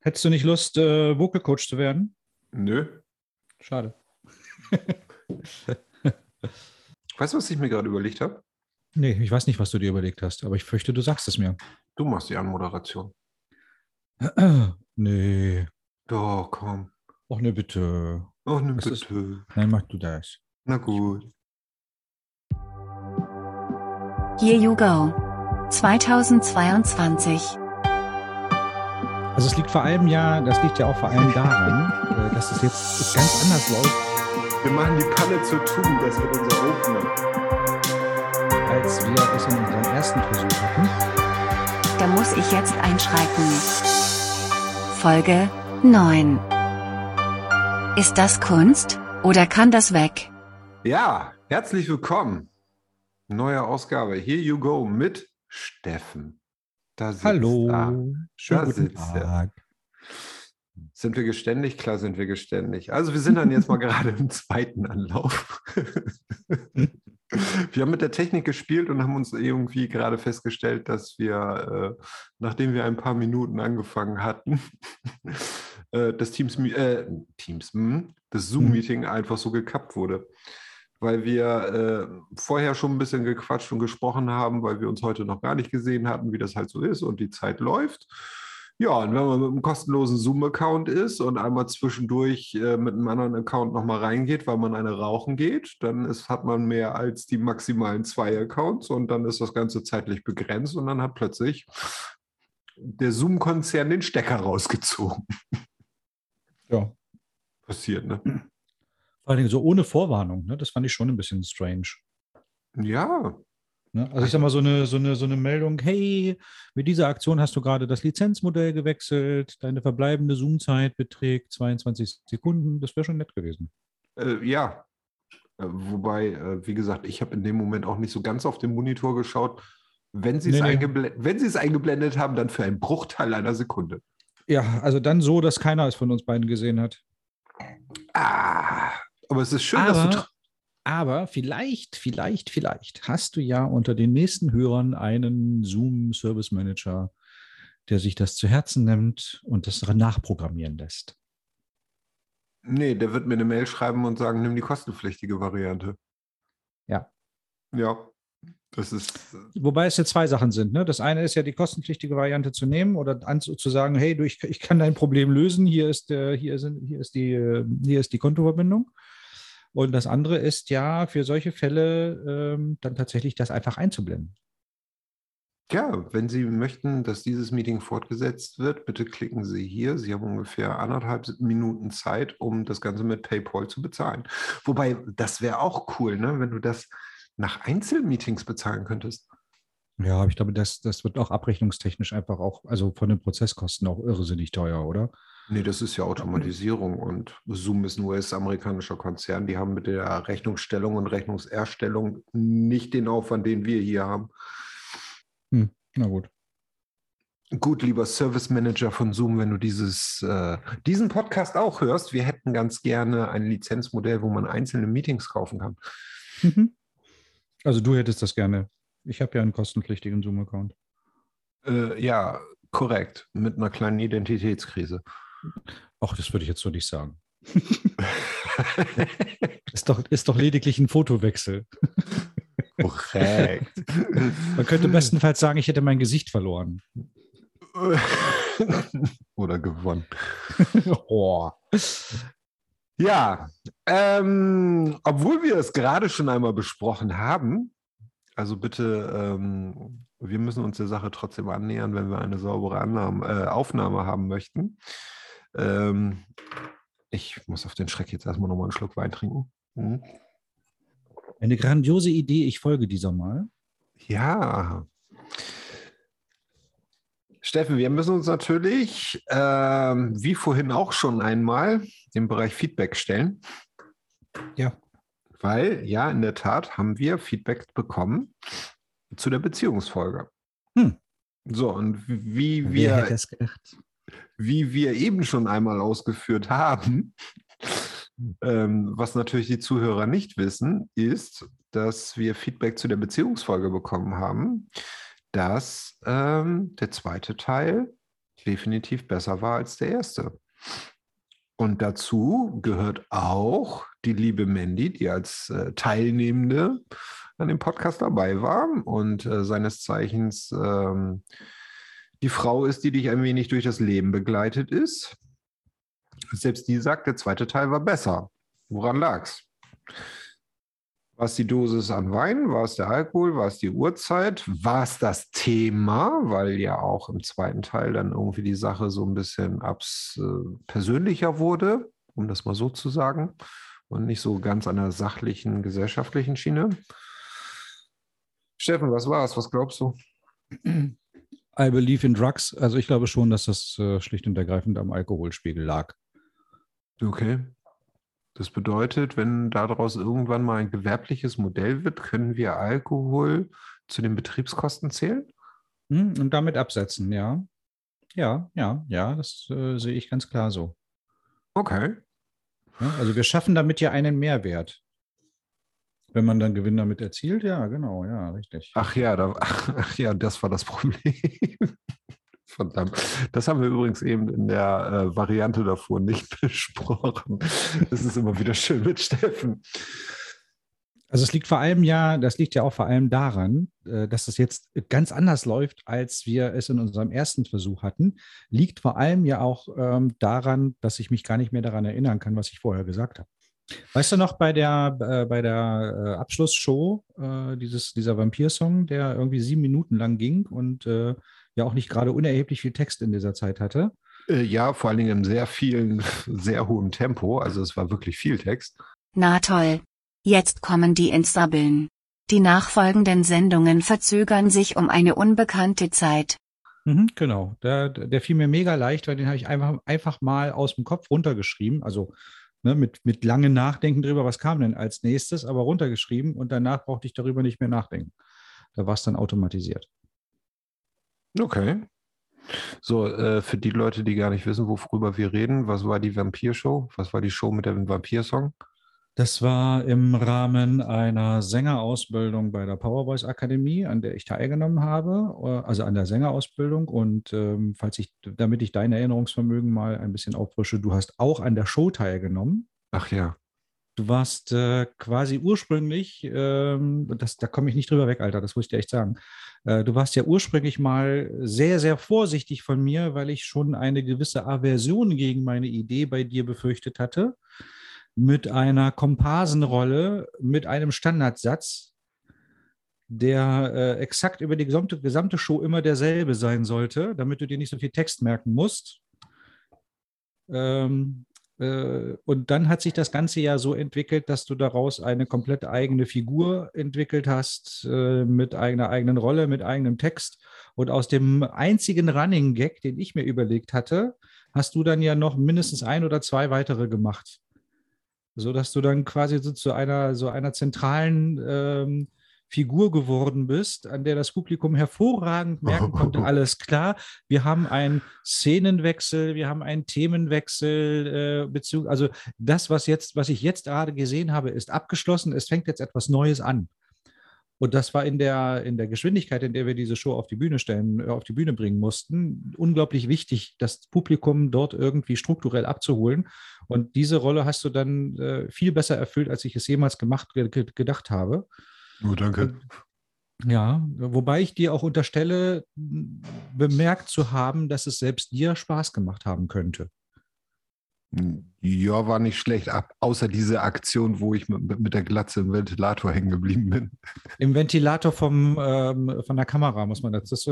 Hättest du nicht Lust, äh, Vocal Coach zu werden? Nö. Schade. weißt du, was ich mir gerade überlegt habe? Nee, ich weiß nicht, was du dir überlegt hast, aber ich fürchte, du sagst es mir. Du machst die Anmoderation. nee. Doch, komm. Ach ne, bitte. Ach ne, Das ist- bitte. Nein, mach du das. Na gut. Here you go. 2022. Also es liegt vor allem ja, das liegt ja auch vor allem daran, äh, dass es jetzt ganz anders läuft, Wir machen die Panne zur Tugend, das wird unser Opener. als wir es in unserem ersten Versuch hatten. Da muss ich jetzt einschreiten. Folge 9. Ist das Kunst oder kann das weg? Ja, herzlich willkommen. Neue Ausgabe. Here you go mit Steffen. Da sitzt Hallo. er. Schönen Da guten sitzt er. Tag. Sind wir geständig? Klar sind wir geständig. Also wir sind dann jetzt mal gerade im zweiten Anlauf. wir haben mit der Technik gespielt und haben uns irgendwie gerade festgestellt, dass wir, äh, nachdem wir ein paar Minuten angefangen hatten, äh, das Teams, äh, Teams, hm, das Zoom-Meeting einfach so gekappt wurde. Weil wir äh, vorher schon ein bisschen gequatscht und gesprochen haben, weil wir uns heute noch gar nicht gesehen hatten, wie das halt so ist und die Zeit läuft. Ja, und wenn man mit einem kostenlosen Zoom-Account ist und einmal zwischendurch äh, mit einem anderen Account nochmal reingeht, weil man eine rauchen geht, dann ist, hat man mehr als die maximalen zwei Accounts und dann ist das Ganze zeitlich begrenzt und dann hat plötzlich der Zoom-Konzern den Stecker rausgezogen. Ja. Passiert, ne? Vor allen Dingen so ohne Vorwarnung, ne? Das fand ich schon ein bisschen strange. Ja, Ne? Also ich sag mal, so eine, so, eine, so eine Meldung, hey, mit dieser Aktion hast du gerade das Lizenzmodell gewechselt, deine verbleibende Zoom-Zeit beträgt 22 Sekunden, das wäre schon nett gewesen. äh, ja. Äh, wobei, äh, wie gesagt, ich habe in dem Moment auch nicht so ganz auf den Monitor geschaut. Wenn sie es Nee, nee. eingeble- wenn sie es eingeblendet haben, dann für einen Bruchteil einer Sekunde. Ja, also dann so, dass keiner es von uns beiden gesehen hat. Ah, aber es ist schön, dass du. Aber, aber vielleicht, vielleicht, vielleicht hast du ja unter den nächsten Hörern einen Zoom Service Manager, der sich das zu Herzen nimmt und das nachprogrammieren lässt. Nee, der wird mir eine Mail schreiben und sagen, nimm die kostenpflichtige Variante. Ja. Ja. Wobei es ja zwei Sachen sind. Ne? Das eine ist ja die kostenpflichtige Variante zu nehmen oder zu sagen, hey, du, ich, ich kann dein Problem lösen, hier ist, äh, hier, sind, hier, ist die, äh, hier ist die Kontoverbindung. Und das andere ist ja für solche Fälle ähm, dann tatsächlich das einfach einzublenden. Ja, wenn Sie möchten, dass dieses Meeting fortgesetzt wird, bitte klicken Sie hier. Sie haben ungefähr anderthalb Minuten Zeit, um das Ganze mit PayPal zu bezahlen. Wobei, das wäre auch cool, ne? wenn du das nach Einzelmeetings bezahlen könntest. Ja, ich glaube, das, das wird auch abrechnungstechnisch einfach auch, also von den Prozesskosten auch irrsinnig teuer, oder? Nee, das ist ja Automatisierung und Zoom ist ein US-amerikanischer Konzern. Die haben mit der Rechnungsstellung und Rechnungserstellung nicht den Aufwand, den wir hier haben. Hm, na gut. Gut, lieber Service Manager von Zoom, wenn du dieses, äh, diesen Podcast auch hörst, wir hätten ganz gerne ein Lizenzmodell, wo man einzelne Meetings kaufen kann. Mhm. Also du hättest das gerne. Ich habe ja einen kostenpflichtigen Zoom-Account. Äh, ja, korrekt, mit einer kleinen Identitätskrise. Ach, das würde ich jetzt so nicht sagen. Ist doch, ist doch lediglich ein Fotowechsel. korrekt. Man könnte bestenfalls sagen, ich hätte mein Gesicht verloren. Oder gewonnen. oh. Ja, ähm, obwohl wir es gerade schon einmal besprochen haben, also bitte, ähm, wir müssen uns der Sache trotzdem annähern, wenn wir eine saubere Annahme, äh, Aufnahme haben möchten. Ähm, ich muss auf den Schreck jetzt erstmal nochmal einen Schluck Wein trinken. Mhm. Eine grandiose Idee, ich folge dieser mal. Ja. Steffen, wir müssen uns natürlich, ähm, wie vorhin auch schon einmal, im Bereich Feedback stellen. Ja. Weil, ja, in der Tat haben wir Feedback bekommen zu der Beziehungsfolge. Hm. So, und wie wir, wie wir eben schon einmal ausgeführt haben, ähm, was natürlich die Zuhörer nicht wissen, ist, dass wir Feedback zu der Beziehungsfolge bekommen haben, dass ähm, der zweite Teil definitiv besser war als der erste. Und dazu gehört auch die liebe Mandy, die als äh, Teilnehmende an dem Podcast dabei war und äh, seines Zeichens ähm, die Frau ist, die dich ein wenig durch das Leben begleitet ist. Selbst die sagt, der zweite Teil war besser. Woran lag's? War es die Dosis an Wein? War es der Alkohol? War es die Uhrzeit? War es das Thema? Weil ja auch im zweiten Teil dann irgendwie die Sache so ein bisschen abs, äh, persönlicher wurde, um das mal so zu sagen, und nicht so ganz an der sachlichen, gesellschaftlichen Schiene. Steffen, was war es? Was glaubst du? I believe in drugs. Also ich glaube schon, dass das äh, schlicht und ergreifend am Alkoholspiegel lag. Okay. Das bedeutet, wenn daraus irgendwann mal ein gewerbliches Modell wird, können wir Alkohol zu den Betriebskosten zählen? Hm, und damit absetzen, ja. Ja, ja, ja, das äh, sehe ich ganz klar so. Okay. Ja, also wir schaffen damit ja einen Mehrwert. Wenn man dann Gewinn damit erzielt, ja, genau, ja, richtig. Ach ja, da, ach ja, das war das Problem. Verdammt. Das haben wir übrigens eben in der äh, Variante davor nicht besprochen. Das ist immer wieder schön mit Steffen. Also es liegt vor allem ja, das liegt ja auch vor allem daran, äh, dass es jetzt ganz anders läuft, als wir es in unserem ersten Versuch hatten. Liegt vor allem ja auch ähm, daran, dass ich mich gar nicht mehr daran erinnern kann, was ich vorher gesagt habe. Weißt du noch bei der, äh, bei der äh, Abschlussshow, äh, dieses, dieser Vampir-Song, der irgendwie sieben Minuten lang ging und äh, ja auch nicht gerade unerheblich viel Text in dieser Zeit hatte. Äh, ja, vor allen Dingen im sehr vielen, sehr hohem Tempo. Also es war wirklich viel Text. Na toll. Jetzt kommen die ins Sabbeln. Die nachfolgenden Sendungen verzögern sich um eine unbekannte Zeit. Mhm, genau, der, der fiel mir mega leicht, weil den habe ich einfach, einfach mal aus dem Kopf runtergeschrieben. Also ne, mit, mit langem Nachdenken drüber, was kam denn als nächstes, aber runtergeschrieben und danach brauchte ich darüber nicht mehr nachdenken. Da war es dann automatisiert. Okay. So, äh, für die Leute, die gar nicht wissen, worüber wir reden, was war die Vampir-Show? Was war die Show mit dem Vampir-Song? Das war im Rahmen einer Sängerausbildung bei der Powervoice Akademie, an der ich teilgenommen habe, äh, also an der Sängerausbildung. Und ähm, falls ich, damit ich dein Erinnerungsvermögen mal ein bisschen auffrische, du hast auch an der Show teilgenommen. Ach ja. Du warst äh, quasi ursprünglich, ähm, das, da komme ich nicht drüber weg, Alter, das muss ich dir echt sagen. Äh, du warst ja ursprünglich mal sehr, sehr vorsichtig von mir, weil ich schon eine gewisse Aversion gegen meine Idee bei dir befürchtet hatte. Mit einer Komparsenrolle, mit einem Standardsatz, der äh, exakt über die gesamte, gesamte Show immer derselbe sein sollte, damit du dir nicht so viel Text merken musst. Ähm, äh, und dann hat sich das Ganze ja so entwickelt, dass du daraus eine komplett eigene Figur entwickelt hast, äh, mit einer eigenen Rolle, mit eigenem Text. Und aus dem einzigen Running Gag, den ich mir überlegt hatte, hast du dann ja noch mindestens ein oder zwei weitere gemacht. So dass du dann quasi so zu einer, so einer zentralen ähm, Figur geworden bist, an der das Publikum hervorragend merken konnte, alles klar, wir haben einen Szenenwechsel, wir haben einen Themenwechsel, äh, Bezug, also das, was jetzt, was ich jetzt gerade gesehen habe, ist abgeschlossen, es fängt jetzt etwas Neues an. Und das war in der, in der Geschwindigkeit, in der wir diese Show auf die Bühne stellen, äh, auf die Bühne bringen mussten, unglaublich wichtig, das Publikum dort irgendwie strukturell abzuholen. Und diese Rolle hast du dann äh, viel besser erfüllt, als ich es jemals gemacht, gedacht habe. Oh, danke. Ja, wobei ich dir auch unterstelle, bemerkt zu haben, dass es selbst dir Spaß gemacht haben könnte. Ja, war nicht schlecht, außer diese Aktion, wo ich mit, mit der Glatze im Ventilator hängen geblieben bin. Im Ventilator vom, ähm, von der Kamera muss man das. das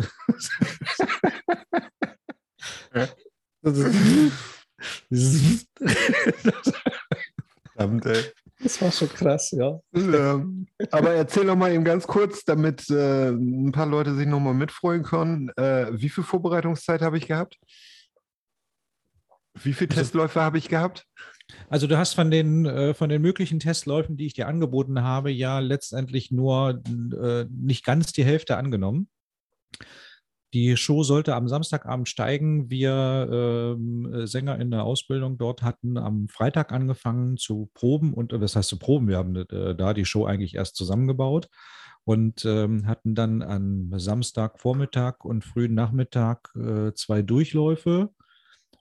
Verdammt, ey. Das war schon krass, ja. ja. Aber erzähl noch mal eben ganz kurz, damit äh, ein paar Leute sich noch mal mitfreuen können. Äh, wie viel Vorbereitungszeit habe ich gehabt? Wie viele also, Testläufe habe ich gehabt? Also du hast von den, äh, von den möglichen Testläufen, die ich dir angeboten habe, ja letztendlich nur äh, nicht ganz die Hälfte angenommen. Die Show sollte am Samstagabend steigen. Wir ähm, Sänger in der Ausbildung dort hatten am Freitag angefangen zu proben und was heißt zu proben? Wir haben äh, da die Show eigentlich erst zusammengebaut und ähm, hatten dann am Samstagvormittag und frühen Nachmittag äh, zwei Durchläufe.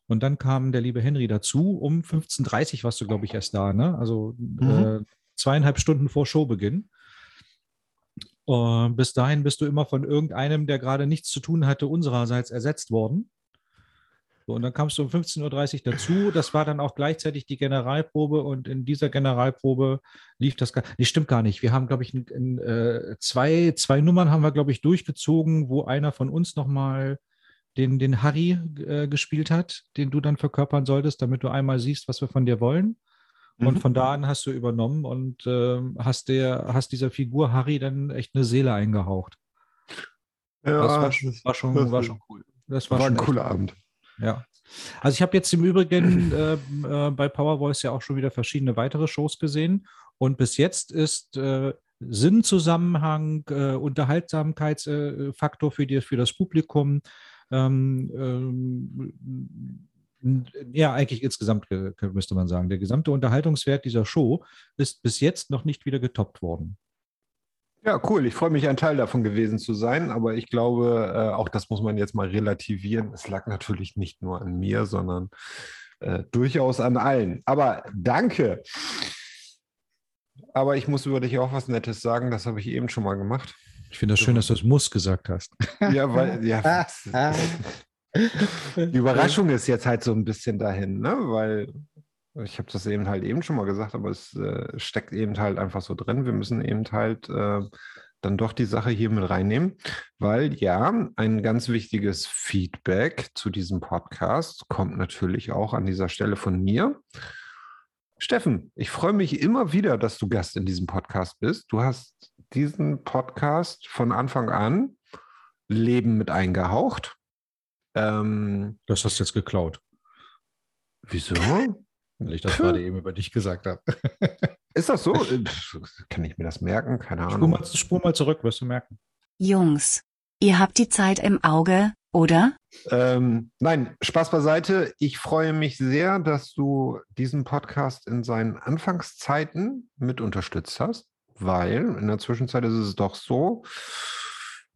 Und dann kam der liebe Henry dazu. Um 15.30 Uhr warst du, glaube ich, erst da, ne? Also mhm. äh, zweieinhalb Stunden vor Showbeginn. Bis dahin bist du immer von irgendeinem, der gerade nichts zu tun hatte, unsererseits ersetzt worden. So, und dann kamst du um 15.30 Uhr dazu. Das war dann auch gleichzeitig die Generalprobe und in dieser Generalprobe lief das gar Nee, stimmt gar nicht. Wir haben, glaube ich, in, in, äh, zwei, zwei Nummern haben wir, glaube ich, durchgezogen, wo einer von uns nochmal den, den Harry äh, gespielt hat, den du dann verkörpern solltest, damit du einmal siehst, was wir von dir wollen. Und mhm. von da an hast du übernommen und äh, hast, der, hast dieser Figur Harry dann echt eine Seele eingehaucht. Ja, das war, war schon, das war schon cool. Das war, war ein cooler Abend. Ja. Also ich habe jetzt im Übrigen äh, äh, bei Power Voice ja auch schon wieder verschiedene weitere Shows gesehen. Und bis jetzt ist äh, Sinnzusammenhang, äh, Unterhaltsamkeitsfaktor für, die, für das Publikum ähm, ähm, ja, eigentlich insgesamt müsste man sagen. Der gesamte Unterhaltungswert dieser Show ist bis jetzt noch nicht wieder getoppt worden. Ja, cool. Ich freue mich, ein Teil davon gewesen zu sein. Aber ich glaube, äh, auch das muss man jetzt mal relativieren. Es lag natürlich nicht nur an mir, sondern äh, durchaus an allen. Aber danke. Aber ich muss über dich auch was Nettes sagen. Das habe ich eben schon mal gemacht. Ich finde das schön, dass du es muss gesagt hast. Ja, weil, ja. Die Überraschung ist jetzt halt so ein bisschen dahin, ne? Weil ich habe das eben halt eben schon mal gesagt, aber es äh, steckt eben halt einfach so drin. Wir müssen eben halt äh, dann doch die Sache hier mit reinnehmen, weil ja, ein ganz wichtiges Feedback zu diesem Podcast kommt natürlich auch an dieser Stelle von mir. Steffen, ich freue mich immer wieder, dass du Gast in diesem Podcast bist. Du hast diesen Podcast von Anfang an Leben mit eingehaucht. Ähm, das hast du jetzt geklaut. Wieso? weil ich das gerade eben über dich gesagt habe. Ist das so? Kann ich mir das merken? Keine Ahnung. Spur mal, spur mal zurück, wirst du merken. Jungs, ihr habt die Zeit im Auge, oder? Ähm, nein, Spaß beiseite. Ich freue mich sehr, dass du diesen Podcast in seinen Anfangszeiten mit unterstützt hast, weil in der Zwischenzeit ist es doch so,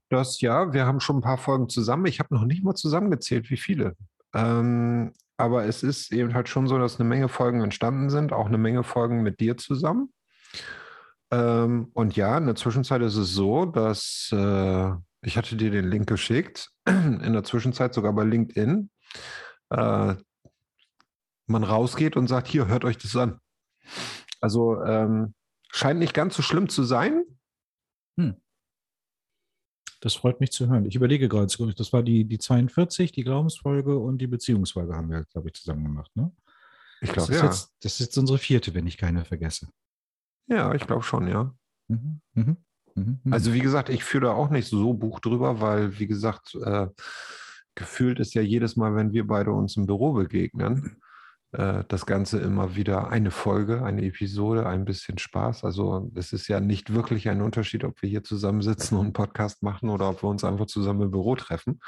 dass ja, wir haben schon ein paar Folgen zusammen. Ich habe noch nicht mal zusammengezählt, wie viele. Ähm, aber es ist eben halt schon so, dass eine Menge Folgen entstanden sind, auch eine Menge Folgen mit dir zusammen. Ähm, und ja, in der Zwischenzeit ist es so, dass äh, ich hatte dir den Link geschickt, in der Zwischenzeit sogar bei LinkedIn, äh, man rausgeht und sagt, hier, hört euch das an. Also ähm, scheint nicht ganz so schlimm zu sein. Hm. Das freut mich zu hören. Ich überlege gerade, das war die, die 42, die Glaubensfolge und die Beziehungsfolge haben wir, glaube ich, zusammen gemacht. Ne? Ich glaube, ja. Jetzt, das ist jetzt unsere vierte, wenn ich keine vergesse. Ja, ich glaube schon, ja. Mhm, mhm, mhm, mhm, also wie gesagt, ich führe da auch nicht so Buch drüber, weil, wie gesagt, äh, gefühlt ist ja jedes Mal, wenn wir beide uns im Büro begegnen, das Ganze immer wieder eine Folge, eine Episode, ein bisschen Spaß. Also es ist ja nicht wirklich ein Unterschied, ob wir hier zusammensitzen und einen Podcast machen oder ob wir uns einfach zusammen im Büro treffen.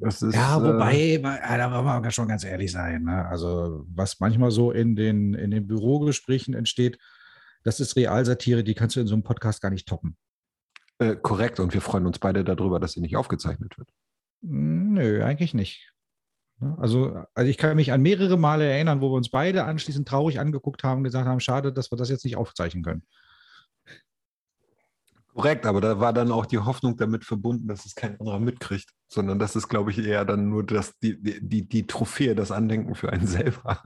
Ist, ja, wobei, äh, da wollen wir schon ganz ehrlich sein. Ne? Also, was manchmal so in den, in den Bürogesprächen entsteht, das ist Realsatire, die kannst du in so einem Podcast gar nicht toppen. Äh, korrekt, und wir freuen uns beide darüber, dass sie nicht aufgezeichnet wird. Hm, nö, eigentlich nicht. Ne? Also, also ich kann mich an mehrere Male erinnern, wo wir uns beide anschließend traurig angeguckt haben und gesagt haben, schade, dass wir das jetzt nicht aufzeichnen können. Korrekt, aber da war dann auch die Hoffnung damit verbunden, dass es kein anderer mitkriegt, sondern das ist, glaube ich, eher dann nur das, die, die, die Trophäe, das Andenken für einen selber.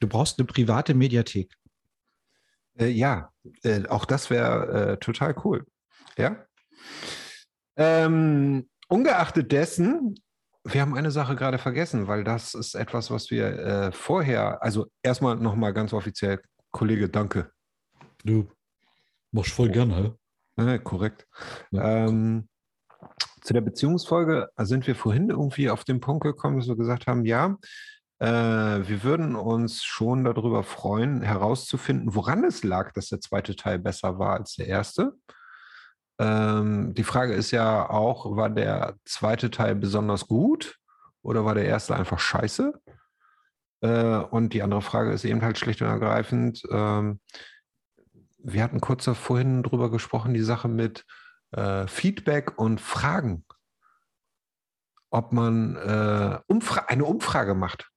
Du brauchst eine private Mediathek. Äh, ja, äh, auch das wäre äh, total cool. Ja. Ähm, ungeachtet dessen wir haben eine Sache gerade vergessen, weil das ist etwas, was wir äh, vorher, also erstmal nochmal ganz offiziell, Kollege, danke. Du machst voll oh. gerne, hä? korrekt. Ja. Ähm, zu der Beziehungsfolge sind wir vorhin irgendwie auf den Punkt gekommen, dass wir gesagt haben, ja, äh, wir würden uns schon darüber freuen, herauszufinden, woran es lag, dass der zweite Teil besser war als der erste. Ähm, die Frage ist ja auch, war der zweite Teil besonders gut oder war der erste einfach scheiße? Äh, und die andere Frage ist eben halt schlicht und ergreifend, ähm, wir hatten kurz vorhin drüber gesprochen, die Sache mit äh, Feedback und Fragen. Ob man äh, eine Umfrage macht.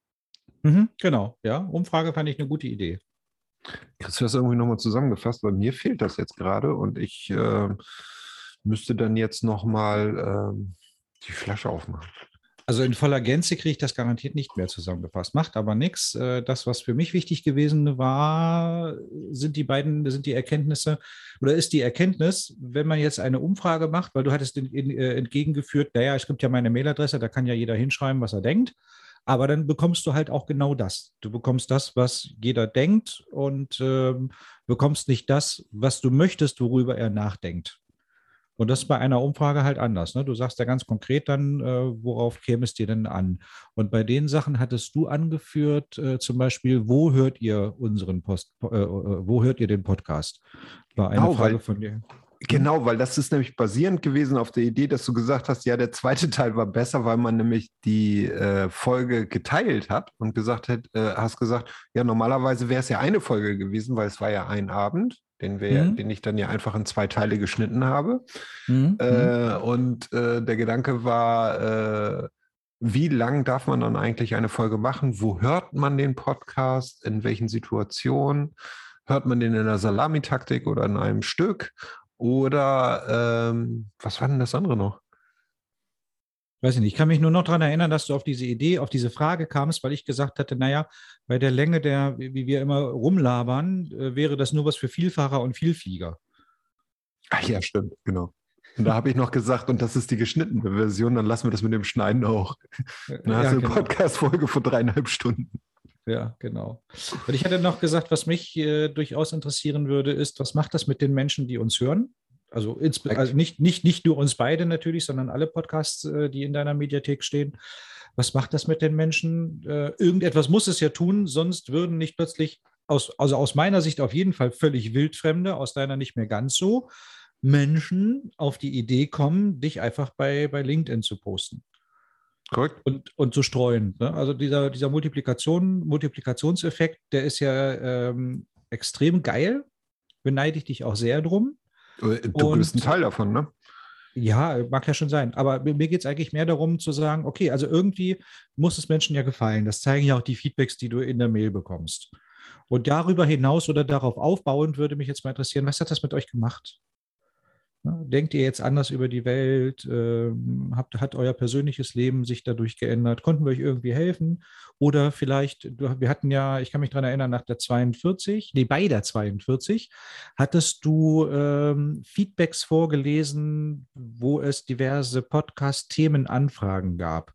Mhm, genau, ja. Umfrage fand ich eine gute Idee. Kriegst du das irgendwie nochmal zusammengefasst? Bei mir fehlt das jetzt gerade und ich äh, müsste dann jetzt nochmal äh, die Flasche aufmachen. Also in voller Gänze kriege ich das garantiert nicht mehr zusammengefasst. Macht aber nichts. Äh, das, was für mich wichtig gewesen war, sind die beiden, sind die Erkenntnisse oder ist die Erkenntnis, wenn man jetzt eine Umfrage macht, weil du hattest äh, entgegengeführt, naja, es gibt ja meine Mailadresse, da kann ja jeder hinschreiben, was er denkt. Aber dann bekommst du halt auch genau das. Du bekommst das, was jeder denkt und ähm, bekommst nicht das, was du möchtest, worüber er nachdenkt. Und das ist bei einer Umfrage halt anders. Ne? Du sagst ja ganz konkret dann, äh, worauf käme es dir denn an? Und bei den Sachen hattest du angeführt, äh, zum Beispiel, wo hört ihr unseren Post, äh, äh wo hört ihr den Podcast? War eine genau, Frage von dir. Genau, weil das ist nämlich basierend gewesen auf der Idee, dass du gesagt hast, ja, der zweite Teil war besser, weil man nämlich die äh, Folge geteilt hat und gesagt hat, äh, hast gesagt, ja, normalerweise wäre es ja eine Folge gewesen, weil es war ja ein Abend den, wir, mhm. den ich dann ja einfach in zwei Teile geschnitten habe. Mhm. Äh, und äh, der Gedanke war, äh, wie lang darf man dann eigentlich eine Folge machen? Wo hört man den Podcast? In welchen Situationen? Hört man den in der Salamitaktik oder in einem Stück? Oder ähm, was war denn das andere noch? weiß ich nicht, ich kann mich nur noch daran erinnern, dass du auf diese Idee, auf diese Frage kamst, weil ich gesagt hatte, naja, bei der Länge der, wie wir immer rumlabern, äh, wäre das nur was für Vielfahrer und Vielflieger. Ach ja, stimmt, genau. Und da habe ich noch gesagt, und das ist die geschnittene Version, dann lassen wir das mit dem Schneiden auch. Dann hast ja, du eine genau. Podcast-Folge von dreieinhalb Stunden. Ja, genau. Und ich hatte noch gesagt, was mich äh, durchaus interessieren würde, ist, was macht das mit den Menschen, die uns hören? Also, also nicht, nicht, nicht nur uns beide natürlich, sondern alle Podcasts, äh, die in deiner Mediathek stehen. Was macht das mit den Menschen? Äh, irgendetwas muss es ja tun, sonst würden nicht plötzlich, aus, also aus meiner Sicht auf jeden Fall völlig wildfremde, aus deiner nicht mehr ganz so, Menschen auf die Idee kommen, dich einfach bei, bei LinkedIn zu posten. Korrekt. Und, und zu streuen. Ne? Also dieser, dieser Multiplikation, Multiplikationseffekt, der ist ja ähm, extrem geil. Beneide ich dich auch sehr drum. Äh, du und, bist ein Teil davon, ne? Ja, mag ja schon sein. Aber mir geht es eigentlich mehr darum zu sagen, okay, also irgendwie muss es Menschen ja gefallen. Das zeigen ja auch die Feedbacks, die du in der Mail bekommst. Und darüber hinaus oder darauf aufbauend würde mich jetzt mal interessieren, was hat das mit euch gemacht? Denkt ihr jetzt anders über die Welt? Ähm, habt, hat euer persönliches Leben sich dadurch geändert? Konnten wir euch irgendwie helfen? Oder vielleicht, wir hatten ja, ich kann mich daran erinnern, nach der 42, nee, bei der 42, hattest du ähm, Feedbacks vorgelesen, wo es diverse Podcast-Themenanfragen gab.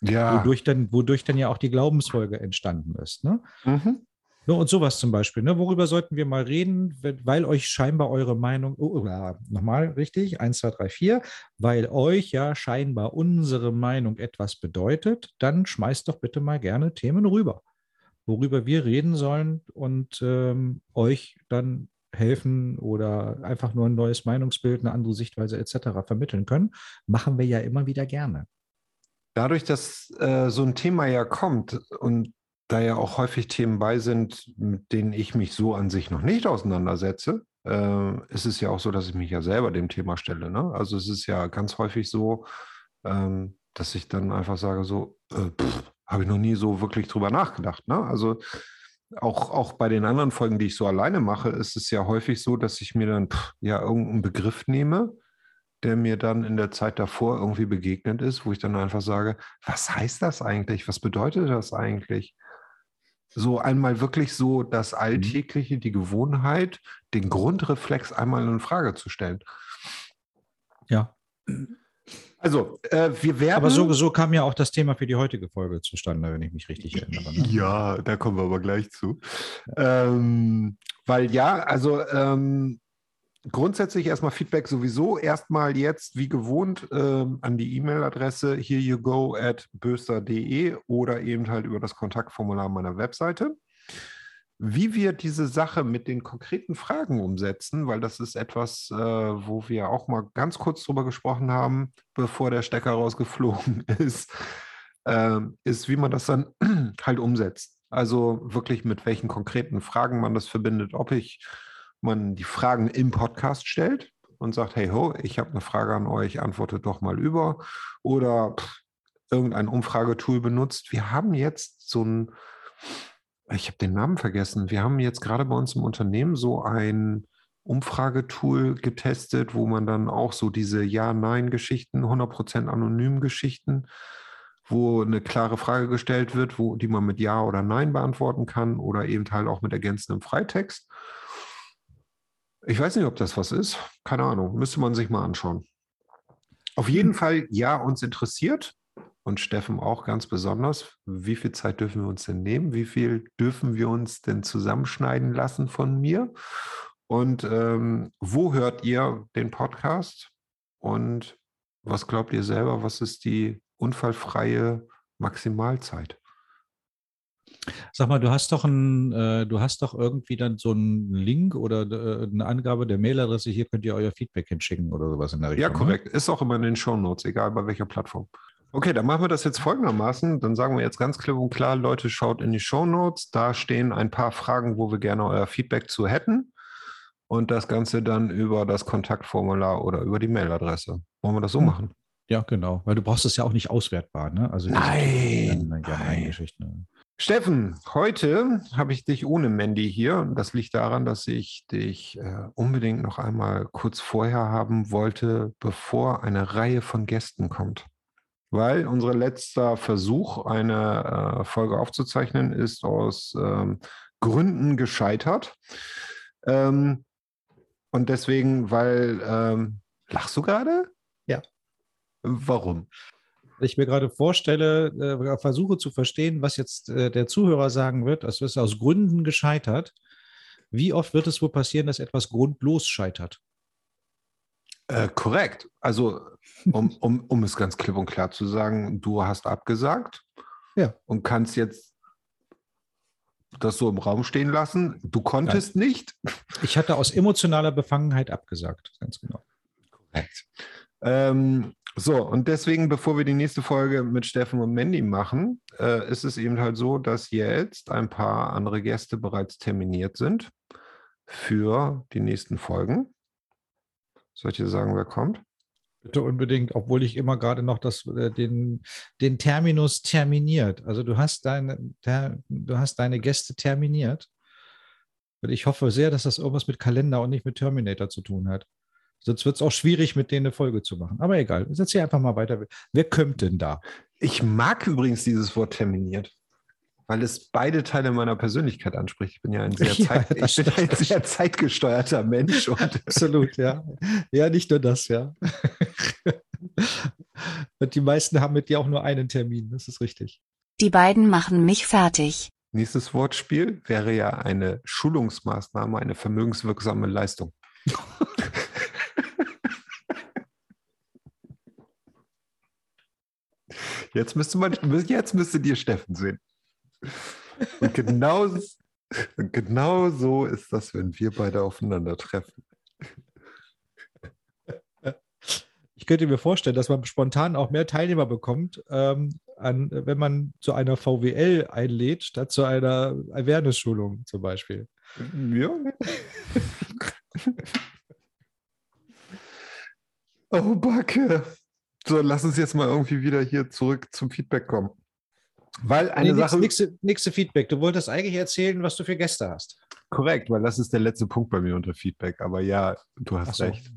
Ja. Wodurch dann, wodurch dann ja auch die Glaubensfolge entstanden ist. Ne? Mhm. Ne, und sowas zum Beispiel. Ne? Worüber sollten wir mal reden, weil euch scheinbar eure Meinung, oh, oh, nochmal richtig, eins, zwei, drei, vier, weil euch ja scheinbar unsere Meinung etwas bedeutet, dann schmeißt doch bitte mal gerne Themen rüber, worüber wir reden sollen und ähm, euch dann helfen oder einfach nur ein neues Meinungsbild, eine andere Sichtweise etc. vermitteln können, machen wir ja immer wieder gerne. Dadurch, dass äh, so ein Thema ja kommt und da ja auch häufig Themen bei sind, mit denen ich mich so an sich noch nicht auseinandersetze, äh, ist es ja auch so, dass ich mich ja selber dem Thema stelle. Ne? Also es ist ja ganz häufig so, ähm, dass ich dann einfach sage, so, äh, habe ich noch nie so wirklich drüber nachgedacht. Ne? Also auch, auch bei den anderen Folgen, die ich so alleine mache, ist es ja häufig so, dass ich mir dann pff, ja irgendeinen Begriff nehme, der mir dann in der Zeit davor irgendwie begegnet ist, wo ich dann einfach sage, was heißt das eigentlich? Was bedeutet das eigentlich? So einmal wirklich so das mhm. Alltägliche, die Gewohnheit, den Grundreflex einmal in Frage zu stellen. Ja. Also, äh, wir werden. Aber so, so kam ja auch das Thema für die heutige Folge zustande, wenn ich mich richtig erinnere. Ne? Ja, da kommen wir aber gleich zu. Ähm, weil ja, also ähm, grundsätzlich erstmal Feedback sowieso. Erstmal jetzt, wie gewohnt, ähm, an die E-Mail-Adresse here you go at böster.de oder eben halt über das Kontaktformular meiner Webseite. Wie wir diese Sache mit den konkreten Fragen umsetzen, weil das ist etwas, äh, wo wir auch mal ganz kurz drüber gesprochen haben, bevor der Stecker rausgeflogen ist, äh, ist, wie man das dann halt umsetzt. Also wirklich mit welchen konkreten Fragen man das verbindet, ob ich man die Fragen im Podcast stellt und sagt, hey ho, ich habe eine Frage an euch, antwortet doch mal über. Oder pff, irgendein Umfragetool benutzt. Wir haben jetzt so ein, ich habe den Namen vergessen, wir haben jetzt gerade bei uns im Unternehmen so ein Umfragetool getestet, wo man dann auch so diese Ja-Nein-Geschichten, 100% anonym Geschichten, wo eine klare Frage gestellt wird, wo, die man mit Ja oder Nein beantworten kann oder eben halt auch mit ergänzendem Freitext. Ich weiß nicht, ob das was ist. Keine Ahnung. Müsste man sich mal anschauen. Auf jeden hm. Fall, ja, uns interessiert und Steffen auch ganz besonders. Wie viel Zeit dürfen wir uns denn nehmen? Wie viel dürfen wir uns denn zusammenschneiden lassen von mir? Und ähm, wo hört ihr den Podcast? Und was glaubt ihr selber? Was ist die unfallfreie Maximalzeit? Sag mal, du hast doch ein, äh, du hast doch irgendwie dann so einen Link oder äh, eine Angabe der Mailadresse, hier könnt ihr euer Feedback hinschicken oder sowas in der Richtung. Ja, ne? korrekt. Ne? Ist auch immer in den Show Notes, egal bei welcher Plattform. Okay, dann machen wir das jetzt folgendermaßen. Dann sagen wir jetzt ganz klipp und klar, Leute, schaut in die Show Notes. Da stehen ein paar Fragen, wo wir gerne euer Feedback zu hätten. Und das Ganze dann über das Kontaktformular oder über die Mailadresse. Wollen wir das so hm. machen? Ja, genau. Weil du brauchst es ja auch nicht auswertbar, ne? Also nein, nein. Geschichten. Steffen, heute habe ich dich ohne Mandy hier. Das liegt daran, dass ich dich äh, unbedingt noch einmal kurz vorher haben wollte, bevor eine Reihe von Gästen kommt. Weil unser letzter Versuch, eine äh, Folge aufzuzeichnen, ist aus ähm, Gründen gescheitert. Ähm, und deswegen, weil, ähm, lachst du gerade? Ja. Warum? Ich mir gerade vorstelle, äh, versuche zu verstehen, was jetzt äh, der Zuhörer sagen wird, das ist aus Gründen gescheitert. Wie oft wird es wohl passieren, dass etwas grundlos scheitert? Äh, korrekt. Also, um, um, um es ganz klipp und klar zu sagen, du hast abgesagt ja. und kannst jetzt das so im Raum stehen lassen. Du konntest Nein. nicht. Ich hatte aus emotionaler Befangenheit abgesagt, ganz genau. Korrekt. Ähm, so, und deswegen, bevor wir die nächste Folge mit Steffen und Mandy machen, äh, ist es eben halt so, dass jetzt ein paar andere Gäste bereits terminiert sind für die nächsten Folgen. Soll ich dir sagen, wer kommt? Bitte unbedingt, obwohl ich immer gerade noch das, äh, den, den Terminus terminiert. Also du hast deine, der, du hast deine Gäste terminiert. Und ich hoffe sehr, dass das irgendwas mit Kalender und nicht mit Terminator zu tun hat. Sonst wird es auch schwierig, mit denen eine Folge zu machen. Aber egal, setz hier einfach mal weiter. Wer kommt denn da? Ich mag übrigens dieses Wort terminiert, weil es beide Teile meiner Persönlichkeit anspricht. Ich bin ja ein sehr, Zeit, ja, ich bin ein sehr zeitgesteuerter Mensch. Absolut, ja. Ja, nicht nur das, ja. Und die meisten haben mit dir auch nur einen Termin, das ist richtig. Die beiden machen mich fertig. Nächstes Wortspiel wäre ja eine Schulungsmaßnahme, eine vermögenswirksame Leistung. Jetzt müsste man, jetzt müsste dir Steffen sehen. Und genau, genau so ist das, wenn wir beide aufeinandertreffen. Ich könnte mir vorstellen, dass man spontan auch mehr Teilnehmer bekommt, ähm, an, wenn man zu einer VWL einlädt, statt zu einer Awareness-Schulung zum Beispiel. Ja. oh, Backe. So, lass uns jetzt mal irgendwie wieder hier zurück zum Feedback kommen. Weil eine nee, Sache. Nächste, nächste Feedback. Du wolltest eigentlich erzählen, was du für Gäste hast. Korrekt, weil das ist der letzte Punkt bei mir unter Feedback. Aber ja, du hast so. recht.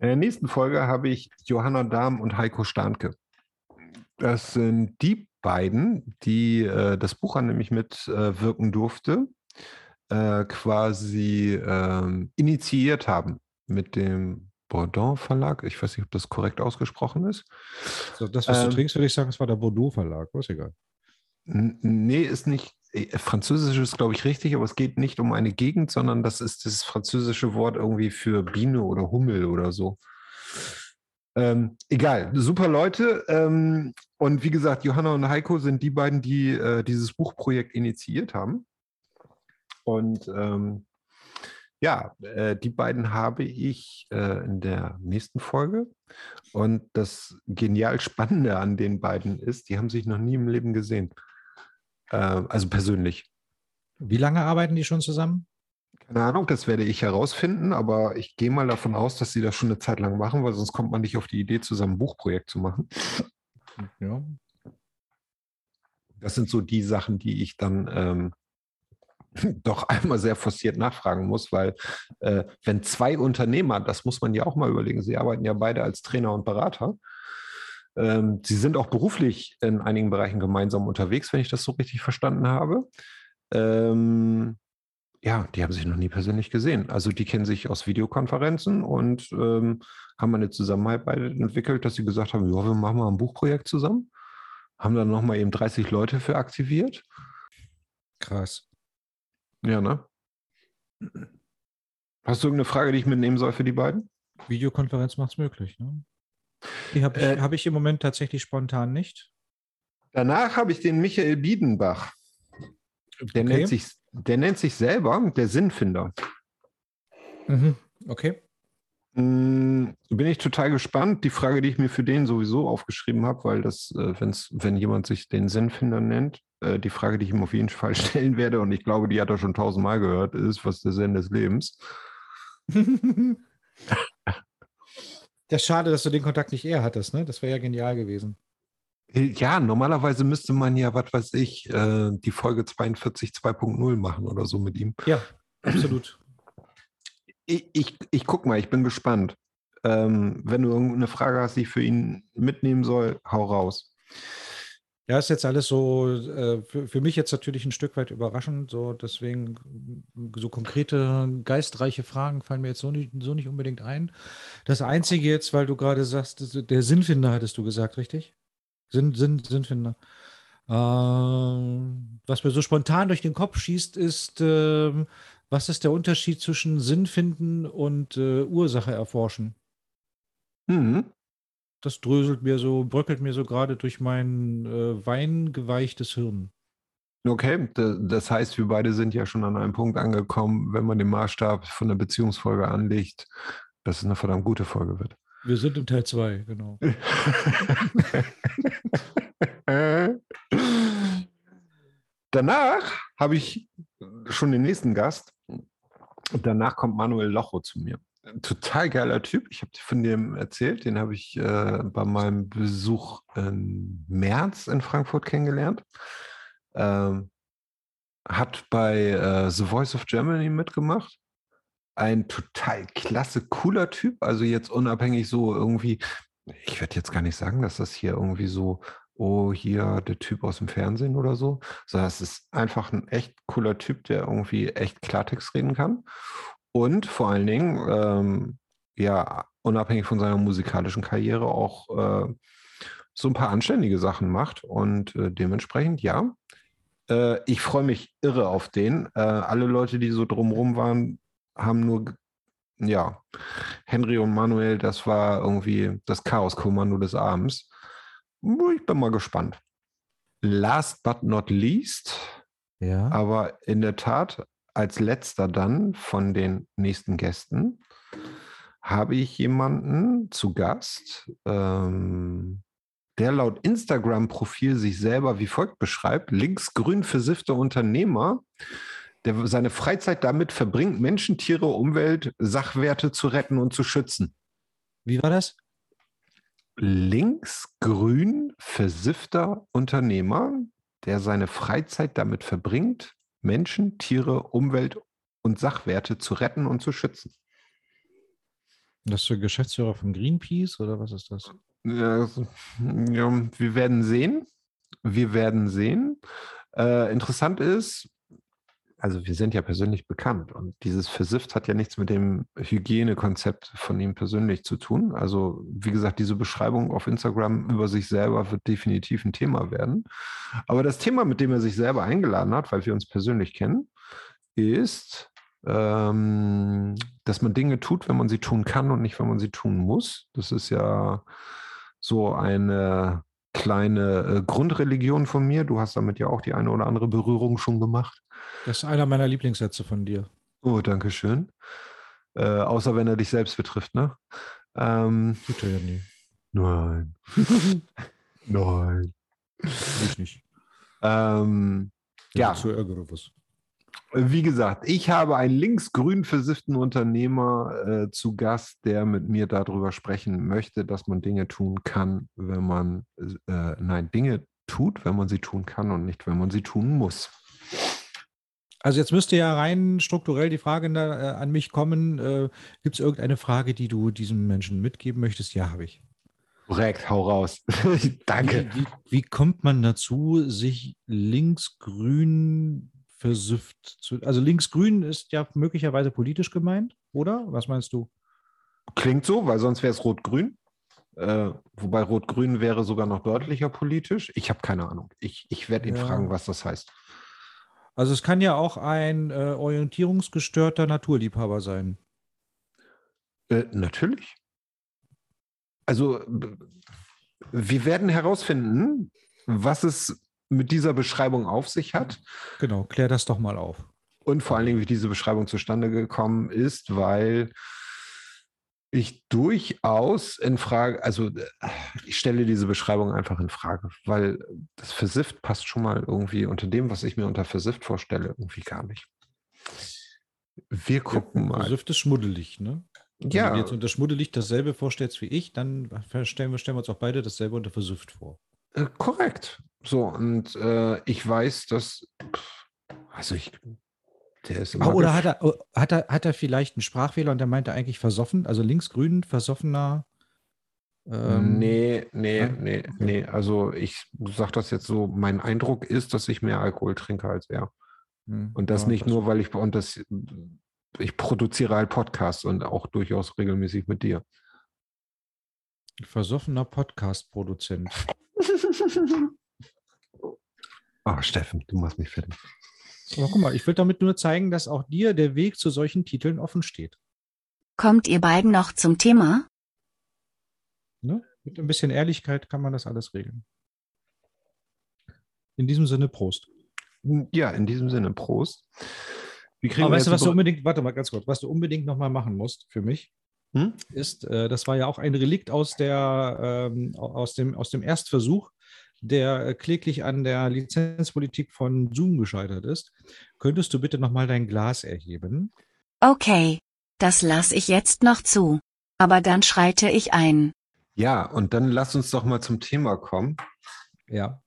In der nächsten Folge habe ich Johanna Dahm und Heiko Starnke. Das sind die beiden, die äh, das Buch an nämlich mitwirken äh, durfte, äh, quasi ähm, initiiert haben mit dem Bordeaux Verlag. Ich weiß nicht, ob das korrekt ausgesprochen ist. So, das, was ähm, du trinkst, würde ich sagen, es war der Bordeaux Verlag. ist egal. Nee, ist nicht. Äh, Französisch ist, glaube ich, richtig, aber es geht nicht um eine Gegend, sondern das ist das französische Wort irgendwie für Biene oder Hummel oder so. Ähm, egal, super Leute. Ähm, und wie gesagt, Johanna und Heiko sind die beiden, die äh, dieses Buchprojekt initiiert haben. Und ähm, ja, äh, die beiden habe ich äh, in der nächsten Folge. Und das genial Spannende an den beiden ist, die haben sich noch nie im Leben gesehen. Äh, also persönlich. Wie lange arbeiten die schon zusammen? Keine Ahnung, das werde ich herausfinden, aber ich gehe mal davon aus, dass sie das schon eine Zeit lang machen, weil sonst kommt man nicht auf die Idee, zusammen ein Buchprojekt zu machen. Ja. Das sind so die Sachen, die ich dann ähm, doch einmal sehr forciert nachfragen muss, weil äh, wenn zwei Unternehmer, das muss man ja auch mal überlegen, sie arbeiten ja beide als Trainer und Berater, ähm, sie sind auch beruflich in einigen Bereichen gemeinsam unterwegs, wenn ich das so richtig verstanden habe. Ähm, ja, die haben sich noch nie persönlich gesehen. Also die kennen sich aus Videokonferenzen und ähm, haben eine Zusammenarbeit entwickelt, dass sie gesagt haben, ja, wir machen mal ein Buchprojekt zusammen. Haben dann nochmal eben 30 Leute für aktiviert. Krass. Ja, ne? Hast du irgendeine Frage, die ich mitnehmen soll für die beiden? Videokonferenz macht es möglich. Ne? Die habe ich, Äh, hab ich im Moment tatsächlich spontan nicht. Danach habe ich den Michael Biedenbach. Der, Okay. nennt sich, der nennt sich selber der Sinnfinder. Mhm. Okay. Mm, Bin ich total gespannt. Die Frage, die ich mir für den sowieso aufgeschrieben habe, weil das, äh, wenn's, wenn jemand sich den Sinnfinder nennt, äh, die Frage, die ich ihm auf jeden Fall stellen werde, und ich glaube, die hat er schon tausendmal gehört, ist, was ist der Sinn des Lebens? Das ist schade, dass du den Kontakt nicht eher hattest, ne? Das wäre ja genial gewesen. Ja, normalerweise müsste man ja, was weiß ich, äh, die Folge 42 2.0 machen oder so mit ihm. Ja, absolut. Ich, ich, ich guck mal, ich bin gespannt. Ähm, wenn du irgendeine Frage hast, die ich für ihn mitnehmen soll, hau raus. Ja, ist jetzt alles so äh, für, für mich jetzt natürlich ein Stück weit überraschend. So deswegen so konkrete, geistreiche Fragen fallen mir jetzt so nicht, so nicht unbedingt ein. Das Einzige jetzt, weil du gerade sagst, der Sinnfinder hattest du gesagt, richtig? Sinn, Sinn, Sinnfinder. Ähm, was mir so spontan durch den Kopf schießt, ist, ähm, was ist der Unterschied zwischen Sinn finden und äh, Ursache erforschen? Mhm. Das dröselt mir so, bröckelt mir so gerade durch mein äh, weingeweichtes Hirn. Okay, da- das heißt, wir beide sind ja schon an einem Punkt angekommen, wenn man den Maßstab von der Beziehungsfolge anlegt, dass es eine verdammt gute Folge wird. Wir sind im Teil 2, genau. Danach habe ich schon den nächsten Gast. Danach kommt Manuel Locho zu mir. Total geiler Typ. Ich habe von dem erzählt. Den habe ich äh, bei meinem Besuch im März in Frankfurt kennengelernt. Ähm, hat bei äh, The Voice of Germany mitgemacht. Ein total klasse, cooler Typ. Also jetzt unabhängig so irgendwie, ich werde jetzt gar nicht sagen, dass das hier irgendwie so, oh, hier der Typ aus dem Fernsehen oder so, sondern es ist einfach ein echt cooler Typ, der irgendwie echt Klartext reden kann. Und vor allen Dingen, ähm, ja, unabhängig von seiner musikalischen Karriere auch äh, so ein paar anständige Sachen macht. Und äh, dementsprechend, ja, äh, ich freue mich irre auf den. Äh, alle Leute, die so drumrum waren, haben nur, ja, Henry und Manuel, das war irgendwie das Chaos-Kommando des Abends. Ich bin mal gespannt. Last but not least, Ja. aber in der Tat als letzter dann von den nächsten Gästen habe ich jemanden zu Gast, ähm, der laut Instagram-Profil sich selber wie folgt beschreibt: linksgrün versiffter Unternehmer, der seine Freizeit damit verbringt, Menschen, Tiere, Umwelt, Sachwerte zu retten und zu schützen. Wie war das? linksgrün versiffter Unternehmer, der seine Freizeit damit verbringt, Menschen, Tiere, Umwelt und Sachwerte zu retten und zu schützen. Das ist der Geschäftsführer von Greenpeace oder was ist das? Ja, wir werden sehen. Wir werden sehen. Äh, interessant ist, also wir sind ja persönlich bekannt und dieses Versifft hat ja nichts mit dem Hygienekonzept von ihm persönlich zu tun. Also wie gesagt, diese Beschreibung auf Instagram über sich selber wird definitiv ein Thema werden. Aber das Thema, mit dem er sich selber eingeladen hat, weil wir uns persönlich kennen, ist, ähm, dass man Dinge tut, wenn man sie tun kann und nicht, wenn man sie tun muss. Das ist ja so eine kleine äh, Grundreligion von mir. Du hast damit ja auch die eine oder andere Berührung schon gemacht. Das ist einer meiner Lieblingssätze von dir. Oh, danke schön. Äh, außer wenn er dich selbst betrifft, ne? Ähm, Tut er ja nie. nein. nein. Ich nicht. Ähm, ja, Zu ärgere was. Wie gesagt, ich habe einen linksgrün versifften Unternehmer äh, zu Gast, der mit mir darüber sprechen möchte, dass man Dinge tun kann, wenn man, äh, nein, Dinge tut, wenn man sie tun kann und nicht, wenn man sie tun muss. Also jetzt müsste ja rein strukturell die Frage äh, an mich kommen, äh, gibt es irgendeine Frage, die du diesem Menschen mitgeben möchtest? Ja, habe ich. Korrekt, hau raus. Danke. Wie, wie, wie, kommt man dazu, sich linksgrün versifft zu. Also linksgrün ist ja möglicherweise politisch gemeint, oder? Was meinst du? Klingt so, weil sonst wäre es rot-grün. Äh, wobei rot-grün wäre sogar noch deutlicher politisch. Ich habe keine Ahnung. Ich, ich werde ihn ja. fragen, was das heißt. Also es kann ja auch ein äh, orientierungsgestörter Naturliebhaber sein. Äh, natürlich. Also wir werden herausfinden, was es mit dieser Beschreibung auf sich hat. Genau, klär das doch mal auf. Und vor allen Dingen, wie diese Beschreibung zustande gekommen ist, weil ich durchaus in Frage, also ich stelle diese Beschreibung einfach in Frage, weil das Versifft passt schon mal irgendwie unter dem, was ich mir unter Versifft vorstelle, irgendwie gar nicht. Wir gucken ja, mal. Versifft ist schmuddelig, ne? Ja. Wenn du jetzt unter schmuddelig dasselbe vorstellst wie ich, dann stellen wir, stellen wir uns auch beide dasselbe unter Versifft vor. Äh, korrekt. So, und äh, ich weiß, dass, also ich, der ist immer. Oder hat er, oh, hat, er, hat er vielleicht einen Sprachfehler und der meinte eigentlich versoffen, also linksgrün, versoffener? Ähm, nee, nee, ja? nee, okay. nee. Also ich sage das jetzt so, mein Eindruck ist, dass ich mehr Alkohol trinke als er. Hm, und das ja, nicht nur, weil ich und das, ich produziere halt Podcasts und auch durchaus regelmäßig mit dir. Versoffener Podcast-Produzent. Oh, Steffen, du machst mich fertig. Aber guck mal, ich will damit nur zeigen, dass auch dir der Weg zu solchen Titeln offen steht. Kommt ihr beiden noch zum Thema? Ne? Mit ein bisschen Ehrlichkeit kann man das alles regeln. In diesem Sinne, Prost. Ja, in diesem Sinne, Prost. Aber weißt du, was du unbedingt, warte mal ganz kurz, was du unbedingt nochmal machen musst für mich, hm? ist, äh, das war ja auch ein Relikt aus, der, ähm, aus, dem, aus dem Erstversuch, der äh, kläglich an der Lizenzpolitik von Zoom gescheitert ist. Könntest du bitte nochmal dein Glas erheben? Okay, das lasse ich jetzt noch zu. Aber dann schreite ich ein. Ja, und dann lass uns doch mal zum Thema kommen. Ja.